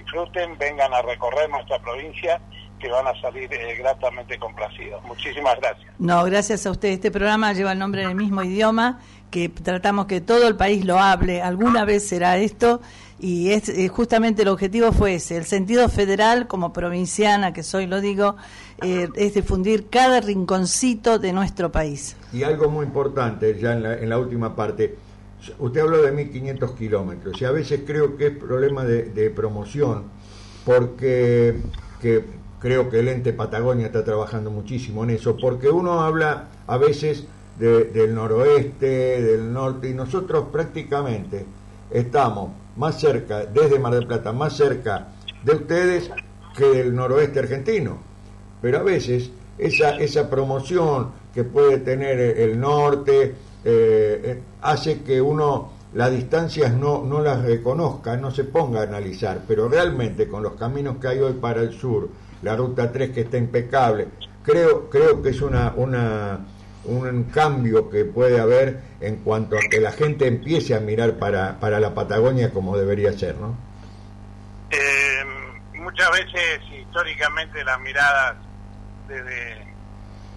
disfruten, vengan a recorrer nuestra provincia, que van a salir eh, gratamente complacidos. Muchísimas gracias. No, gracias a usted. Este programa lleva el nombre en el mismo idioma, que tratamos que todo el país lo hable. Alguna vez será esto, y es, eh, justamente el objetivo fue ese. El sentido federal, como provinciana que soy, lo digo, eh, es difundir cada rinconcito de nuestro país. Y algo muy importante, ya en la, en la última parte, usted habló de 1.500 kilómetros y a veces creo que es problema de, promoción, porque que creo que el ente Patagonia está trabajando muchísimo en eso, porque uno habla a veces de- del noroeste, del norte, y nosotros prácticamente estamos más cerca, desde Mar del Plata, más cerca de ustedes que del noroeste argentino. Pero a veces esa, esa promoción que puede tener el norte eh, eh, hace que uno las distancias no, no las reconozca, no se ponga a analizar, pero realmente con los caminos que hay hoy para el sur, la ruta 3 que está impecable, creo, creo que es una, una, un cambio que puede haber en cuanto a que la gente empiece a mirar para, para la Patagonia como debería ser, ¿no? Eh, muchas veces históricamente las miradas desde,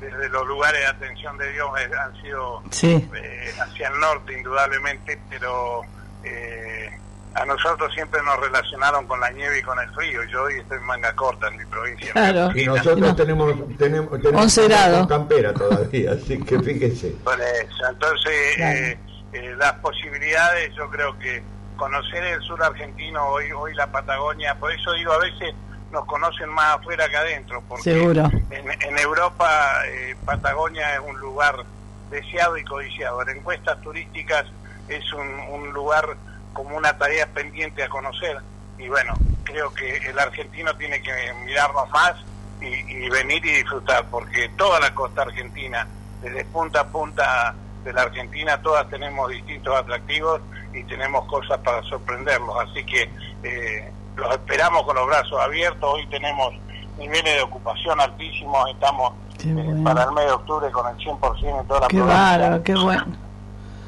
desde los lugares de atención de Dios eh, han sido Sí. eh, hacia el norte indudablemente, pero eh, a nosotros siempre nos relacionaron con la nieve y con el frío. Yo hoy estoy en manga corta en mi provincia. Claro. Y nosotros tenemos, tenemos, tenemos 11 grados. con campera todavía, así que fíjense. Por eso. Entonces, eh, eh, las posibilidades, yo creo que conocer el sur argentino, hoy hoy la Patagonia, por eso digo, a veces nos conocen más afuera que adentro, porque Seguro. En, en Europa, eh, Patagonia es un lugar deseado y codiciado. En encuestas turísticas es un, un lugar como una tarea pendiente a conocer y bueno, creo que el argentino tiene que mirarnos más y, y venir y disfrutar, porque toda la costa argentina, desde punta a punta de la Argentina, todas tenemos distintos atractivos y tenemos cosas para sorprenderlos, así que eh, los esperamos con los brazos abiertos, hoy tenemos niveles de ocupación altísimos, estamos eh, para el mes de octubre con el 100% en toda la Qué provincia. qué bueno.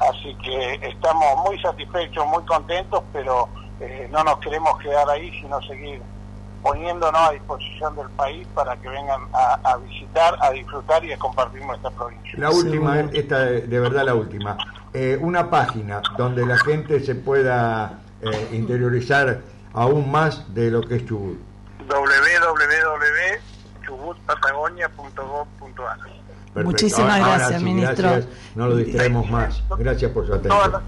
Así que estamos muy satisfechos, muy contentos, pero eh, no nos queremos quedar ahí, sino seguir poniéndonos a disposición del país para que vengan a, a visitar, a disfrutar y a compartir nuestra provincia. La última, esta de de verdad la última. Eh, una página donde la gente se pueda eh, interiorizar aún más de lo que es Chubut. www.chubutpatagonia.gov.ar. Muchísimas Ahora- ahora gracias, sí, ministro. gracias. No lo distraemos más. Gracias por su Toda atención. la,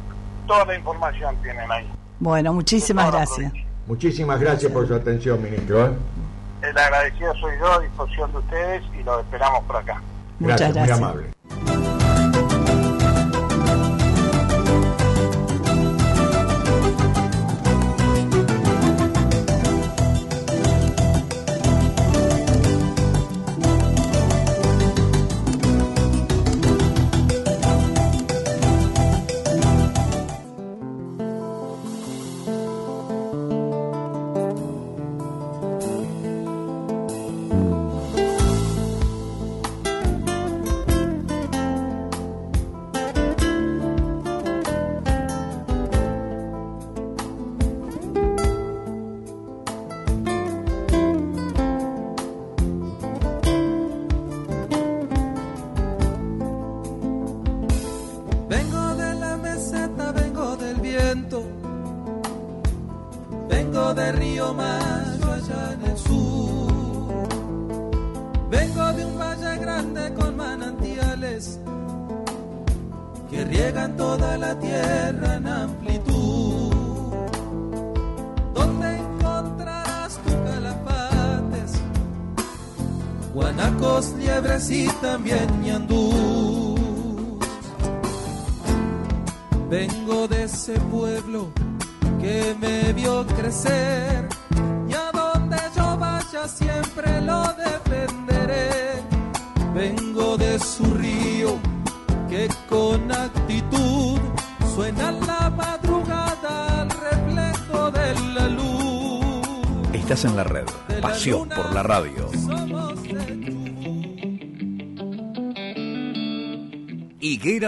toda la información tienen ahí. Bueno, muchísimas gracias. Muchísimas gracias por su atención, ministro. ¿eh? El agradecido soy yo, a disposición de ustedes y los esperamos por acá. Muchas Gracias, gracias. muy amable.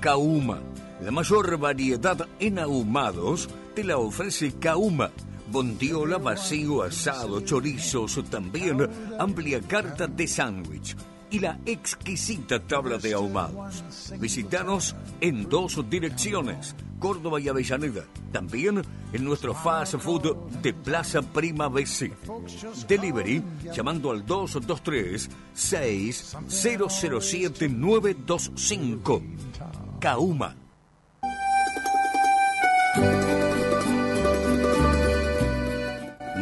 Kauma. La mayor variedad en ahumados te la ofrece Kauma. Bondiola, vacío, asado, chorizos, también amplia carta de sándwich y la exquisita tabla de ahumados. Visítanos en dos direcciones, Córdoba y Avellaneda. También en nuestro fast food de Plaza Prima BC. Delivery llamando al 223 6007 925. Kauma.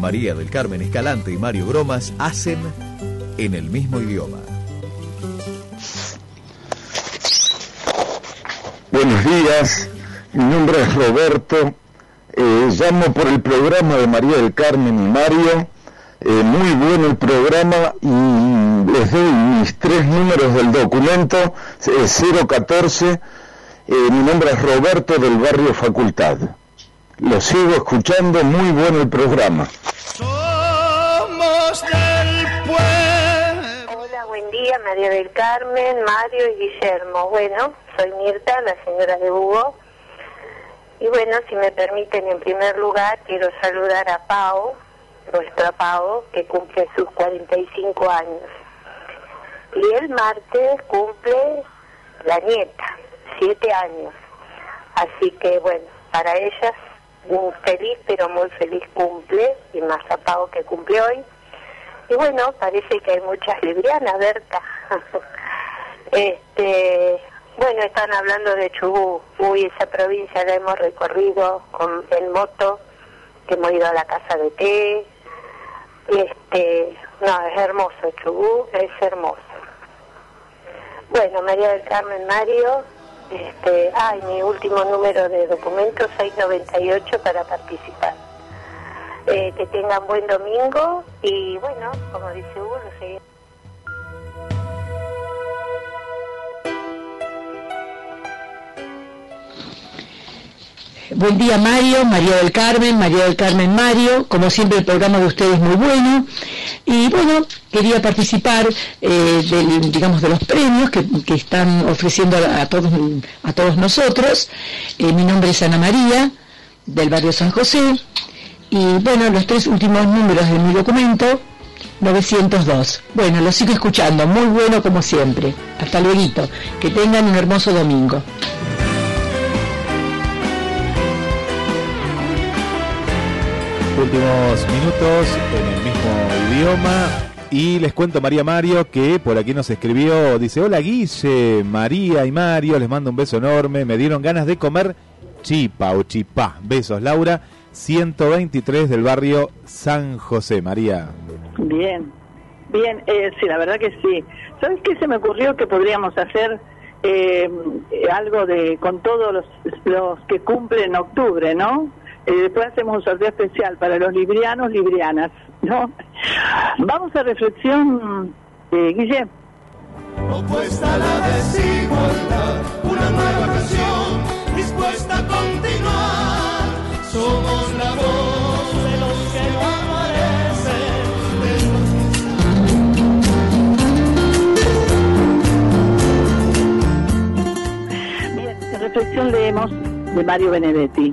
María del Carmen Escalante y Mario Bromas hacen en el mismo idioma. Buenos días, mi nombre es Roberto, eh, llamo por el programa de María del Carmen y Mario, eh, muy bueno el programa y les doy mis tres números del documento, eh, 014, eh, mi nombre es Roberto del barrio Facultad. Lo sigo escuchando, muy bueno el programa. Somos del pueblo. Hola, buen día, María del Carmen, Mario y Guillermo. Bueno, soy Mirta, la señora de Hugo. Y bueno, si me permiten, en primer lugar, quiero saludar a Pau, nuestra Pau, que cumple sus 45 años. Y el martes cumple la nieta, 7 años. Así que bueno, para ellas un feliz, pero muy feliz cumple, y más a Pau que cumple hoy. Y bueno, parece que hay muchas librianas, Berta. este, bueno, están hablando de Chubú. Uy, esa provincia la hemos recorrido con, en moto, que hemos ido a la casa de té. Este, no, es hermoso Chubú, es hermoso. Bueno, María del Carmen Mario, este, ay, mi último número de documento 698 para participar. Eh, que tengan buen domingo y bueno, como dice Hugo, lo seguimos. Buen día Mario, María del Carmen, María del Carmen Mario, como siempre el programa de ustedes muy bueno y bueno, quería participar eh, digamos de los premios que, que están ofreciendo a, a todos a todos nosotros. Eh, mi nombre es Ana María del barrio San José y bueno, los tres últimos números de mi documento 902. Bueno, lo sigo escuchando, muy bueno como siempre. Hasta luego, que tengan un hermoso domingo. Últimos minutos en el mismo idioma. Y les cuento María Mario que por aquí nos escribió, dice, hola Guille, María y Mario, les mando un beso enorme, me dieron ganas de comer chipa o chipá. Besos Laura, 123 del barrio San José, María. Bien, bien, eh, sí, la verdad que sí. ¿Sabes qué se me ocurrió que podríamos hacer eh, algo de con todos los, los que cumplen octubre, ¿no? Eh, después hacemos un sorteo especial para los librianos, librianas, ¿no? Vamos a reflexión, eh, Guille. Opuesta a la desigualdad, una nueva canción dispuesta a continuar. Somos la voz de los que no Bien, en reflexión leemos de Mario Benedetti.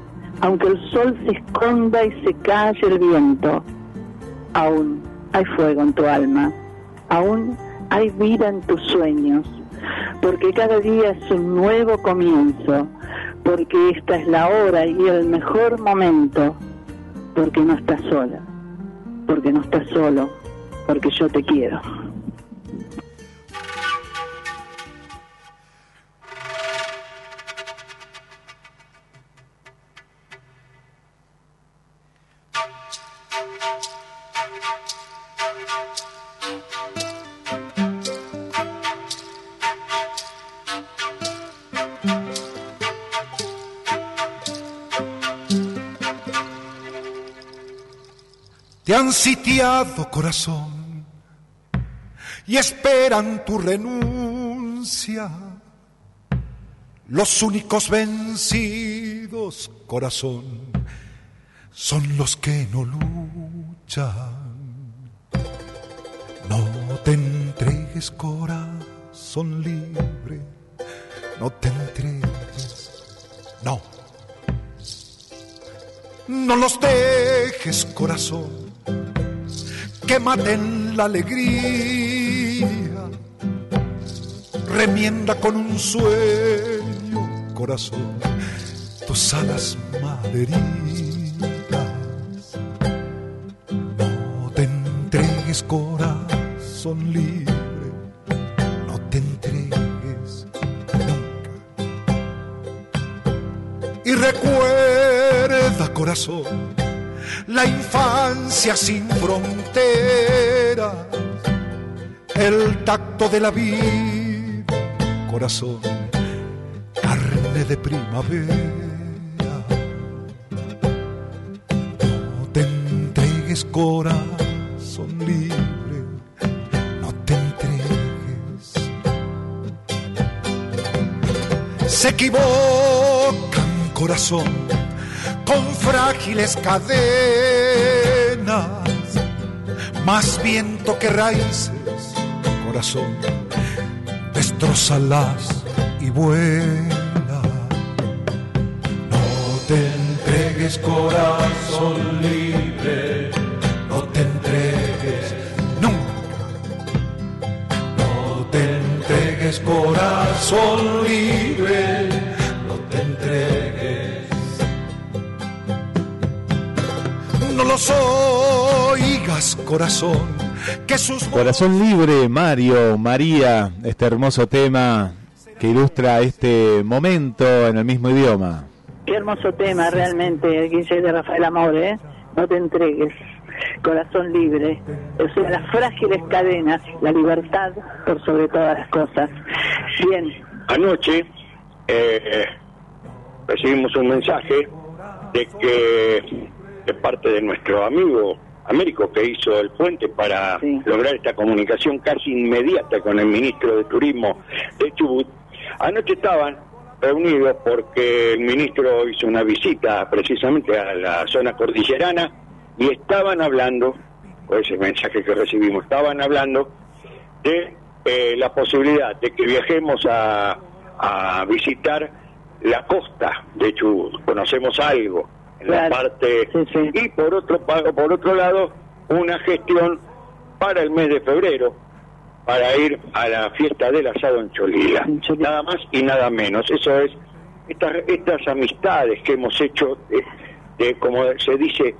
aunque el sol se esconda y se calle el viento, aún hay fuego en tu alma, aún hay vida en tus sueños, porque cada día es un nuevo comienzo, porque esta es la hora y el mejor momento, porque no estás sola, porque no estás solo, porque yo te quiero. Sitiado corazón y esperan tu renuncia. Los únicos vencidos, corazón, son los que no luchan. No te entregues, corazón libre, no te entregues, no. No los dejes, corazón, que maten la alegría. Remienda con un sueño, corazón, tus alas malheridas. No te entregues, corazón libre, no te entregues nunca. Y recuerda, corazón, la infancia sin fronteras, el tacto de la vida, corazón, carne de primavera. No te entregues, corazón libre, no te entregues. Se equivocan, corazón con frágiles cadenas, más viento que raíces, corazón, destrózalas y vuela. No te entregues, corazón libre, no te entregues nunca. No te entregues, corazón libre, los oigas, corazón, que sus Corazón libre, Mario, María, este hermoso tema que ilustra este momento en el mismo idioma. Qué hermoso tema realmente, Guille de Rafael Amor, ¿eh? No te entregues. Corazón libre, o sea, las frágiles cadenas, la libertad por sobre todas las cosas. Bien. Anoche eh, recibimos un mensaje de que de parte de nuestro amigo Américo que hizo el puente para lograr esta comunicación casi inmediata con el ministro de Turismo de Chubut. Anoche estaban reunidos porque el ministro hizo una visita precisamente a la zona cordillerana y estaban hablando, o ese mensaje que recibimos, estaban hablando de eh, la posibilidad de que viajemos a, a visitar la costa de Chubut. Conocemos algo en la parte y por otro por otro lado una gestión para el mes de febrero para ir a la fiesta del asado en Cholila nada más y nada menos. Eso es estas estas amistades que hemos hecho de, de, como se dice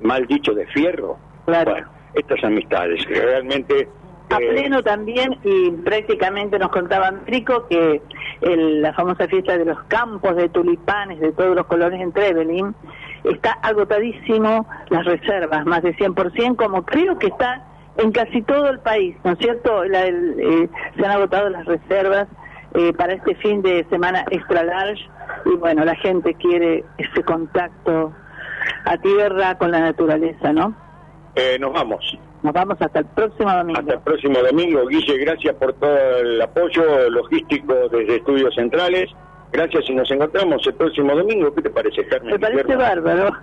mal dicho de fierro. Bueno estas amistades que realmente A pleno también y prácticamente nos contaba Américo que el- la famosa fiesta de los campos de tulipanes de todos los colores en Trevelin está agotadísimo las reservas, más de 100%, como creo que está en casi todo el país, ¿no es cierto? La- el- eh, se han agotado las reservas eh, para este fin de semana extra large y bueno, la gente quiere ese contacto a tierra con la naturaleza, ¿no? eh, nos vamos Nos vamos hasta el próximo domingo. Hasta el próximo domingo. Guille, gracias por todo el apoyo logístico desde Estudios Centrales. Gracias y nos encontramos el próximo domingo. ¿Qué te parece, Carmen? Me parece Guillermo? bárbaro.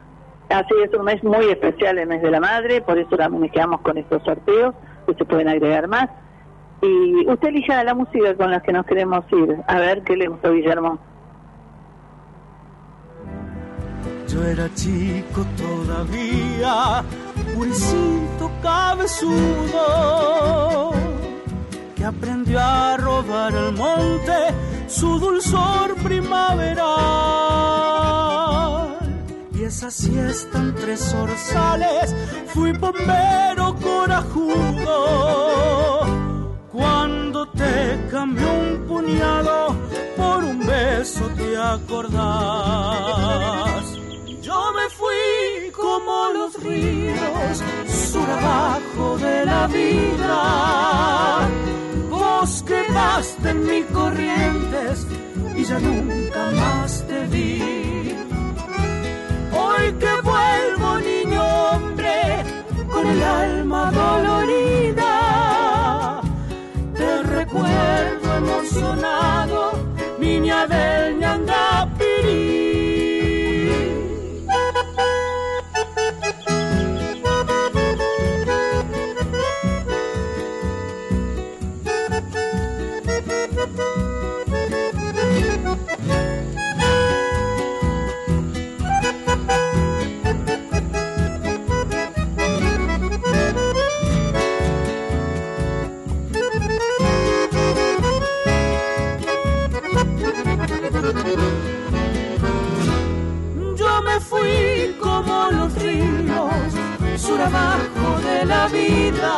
Así es un mes muy especial, el mes de la madre, por eso también nos quedamos con estos sorteos, que se pueden agregar más. Y usted elija la música con la que nos queremos ir. A ver qué le gustó, Guillermo. Yo era chico todavía, Muricito cabezudo que aprendió a robar al monte su dulzor primaveral. Y esa siesta entre zorzales fui bombero corajudo cuando te cambió un puñado por un beso te acordás. Como los ríos, sur abajo de la vida. Vos quedaste en mis corrientes y ya nunca más te vi. Hoy que vuelvo, niño hombre, con el alma dolorida, te recuerdo emocionado, niña del fui como los ríos, sur abajo de la vida.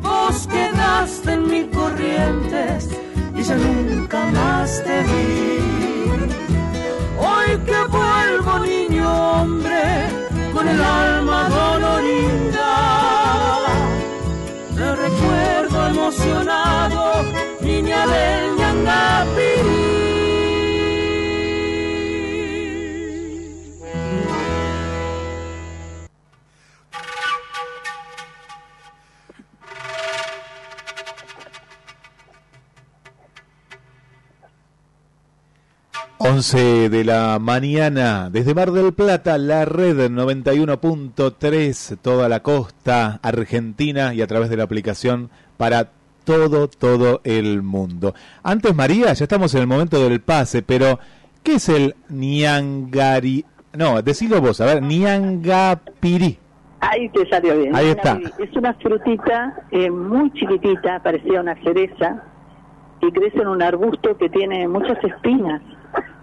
Vos quedaste en mis corrientes y ya nunca más te vi. Hoy que vuelvo, niño hombre, con el alma dolorida. Te recuerdo emocionado, niña del Ñangapirí. Once de la mañana, desde Mar del Plata, la red 91.3, toda la costa argentina y a través de la aplicación para todo, todo el mundo. Antes, María, ya estamos en el momento del pase, pero ¿qué es el Niangari? No, decilo vos, a ver, Niangapiri. Ahí te salió bien. Ahí está. Es una frutita eh, muy chiquitita, parecía una cereza, y crece en un arbusto que tiene muchas espinas.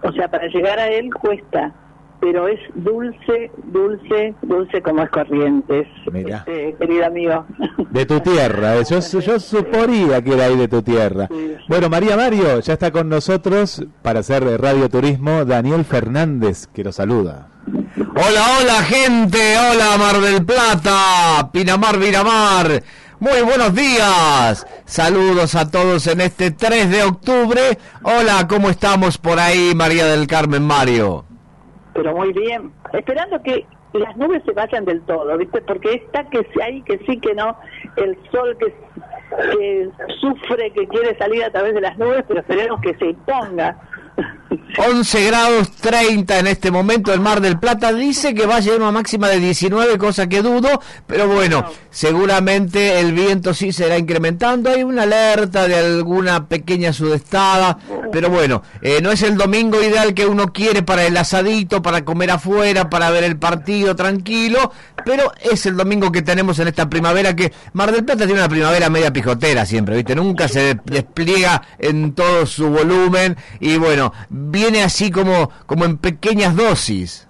O sea, para llegar a él cuesta, pero es dulce, dulce, dulce como es Corrientes. Mira. Este, querido amigo. De tu tierra, eh, yo, yo suponía que era ahí de tu tierra. Bueno, María Mario, ya está con nosotros para hacer Radio Turismo Daniel Fernández, que lo saluda. Hola, hola gente, hola Mar del Plata, Pinamar, Miramar. Muy buenos días. Saludos a todos en este 3 de octubre. Hola, ¿cómo estamos por ahí, María del Carmen Mario? pero muy bien. Esperando que las nubes se vayan del todo, ¿viste? Porque está que hay que sí, que no. El sol que, que sufre, que quiere salir a través de las nubes, pero esperemos que se imponga. 11 grados 30 en este momento el Mar del Plata. Dice que va a llegar una máxima de 19, cosa que dudo, pero bueno, seguramente el viento sí será incrementando. Hay una alerta de alguna pequeña sudestada, pero bueno, eh, no es el domingo ideal que uno quiere para el asadito, para comer afuera, para ver el partido tranquilo, pero es el domingo que tenemos en esta primavera que Mar del Plata tiene una primavera media pijotera siempre, ¿viste? Nunca se despliega en todo su volumen y bueno, viene así como, como en pequeñas dosis.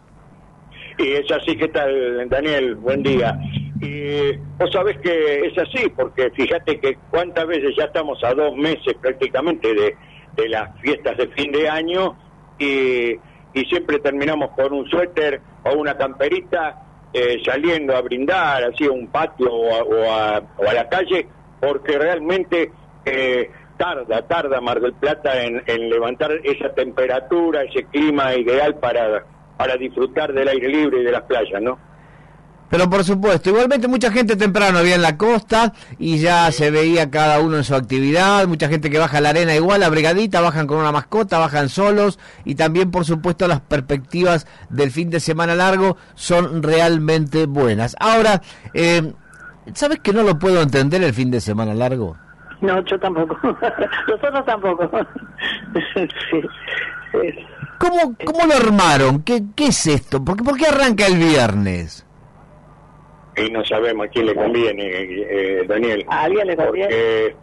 Y es así, ¿qué tal, Daniel? Buen día. Y vos sabés que es así, porque fíjate que cuántas veces ya estamos a dos meses prácticamente de, de las fiestas de fin de año y, y siempre terminamos con un suéter o una camperita eh, saliendo a brindar, así a un patio o a, o a- o a la calle, porque realmente eh, tarda, tarda Mar del Plata en, levantar esa temperatura, ese clima ideal para, para disfrutar del aire libre y de las playas, ¿no? Pero por supuesto, igualmente mucha gente temprano había en la costa y ya se veía cada uno en su actividad, mucha gente que baja la arena igual, la brigadita, bajan con una mascota, bajan solos y también por supuesto las perspectivas del fin de semana largo son realmente buenas. Ahora, eh, ¿sabes que no lo puedo entender el fin de semana largo? No, yo tampoco. Nosotros tampoco. Sí. ¿Cómo, cómo lo armaron? ¿Qué, qué es esto? ¿Por qué, por qué arranca el viernes? Y no sabemos a quién le conviene, eh, Daniel. A alguien le conviene. Porque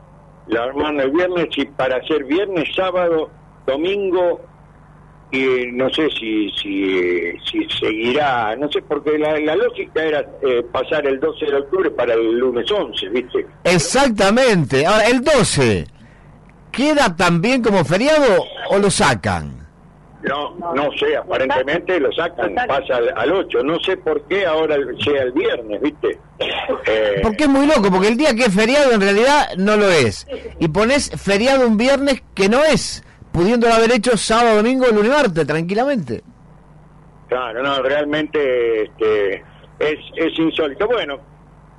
la arman el viernes y para hacer viernes, sábado, domingo y no sé si si, si seguirá, no sé, porque la, la lógica era eh, pasar el 12 de octubre para el lunes 11, ¿viste? Exactamente. Ahora, el 12, ¿queda también como feriado o lo sacan? No, no sé, aparentemente lo sacan, pasa al, al 8, no sé por qué ahora sea el viernes, ¿viste? Eh, Porque es muy loco, porque el día que es feriado en realidad no lo es. Y pones feriado un viernes que no es, pudiéndolo haber hecho sábado, domingo, lunes, martes, tranquilamente. Claro, no, realmente este, es, es insólito. Bueno,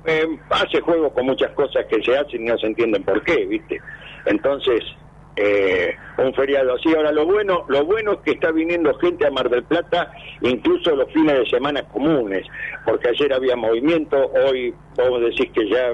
eh, hace juego con muchas cosas que se hacen y no se entienden por qué, ¿viste? Entonces, eh, un feriado así. Ahora, lo bueno, lo bueno es que está viniendo gente a Mar del Plata, incluso los fines de semana comunes, porque ayer había movimiento, hoy podemos decir que ya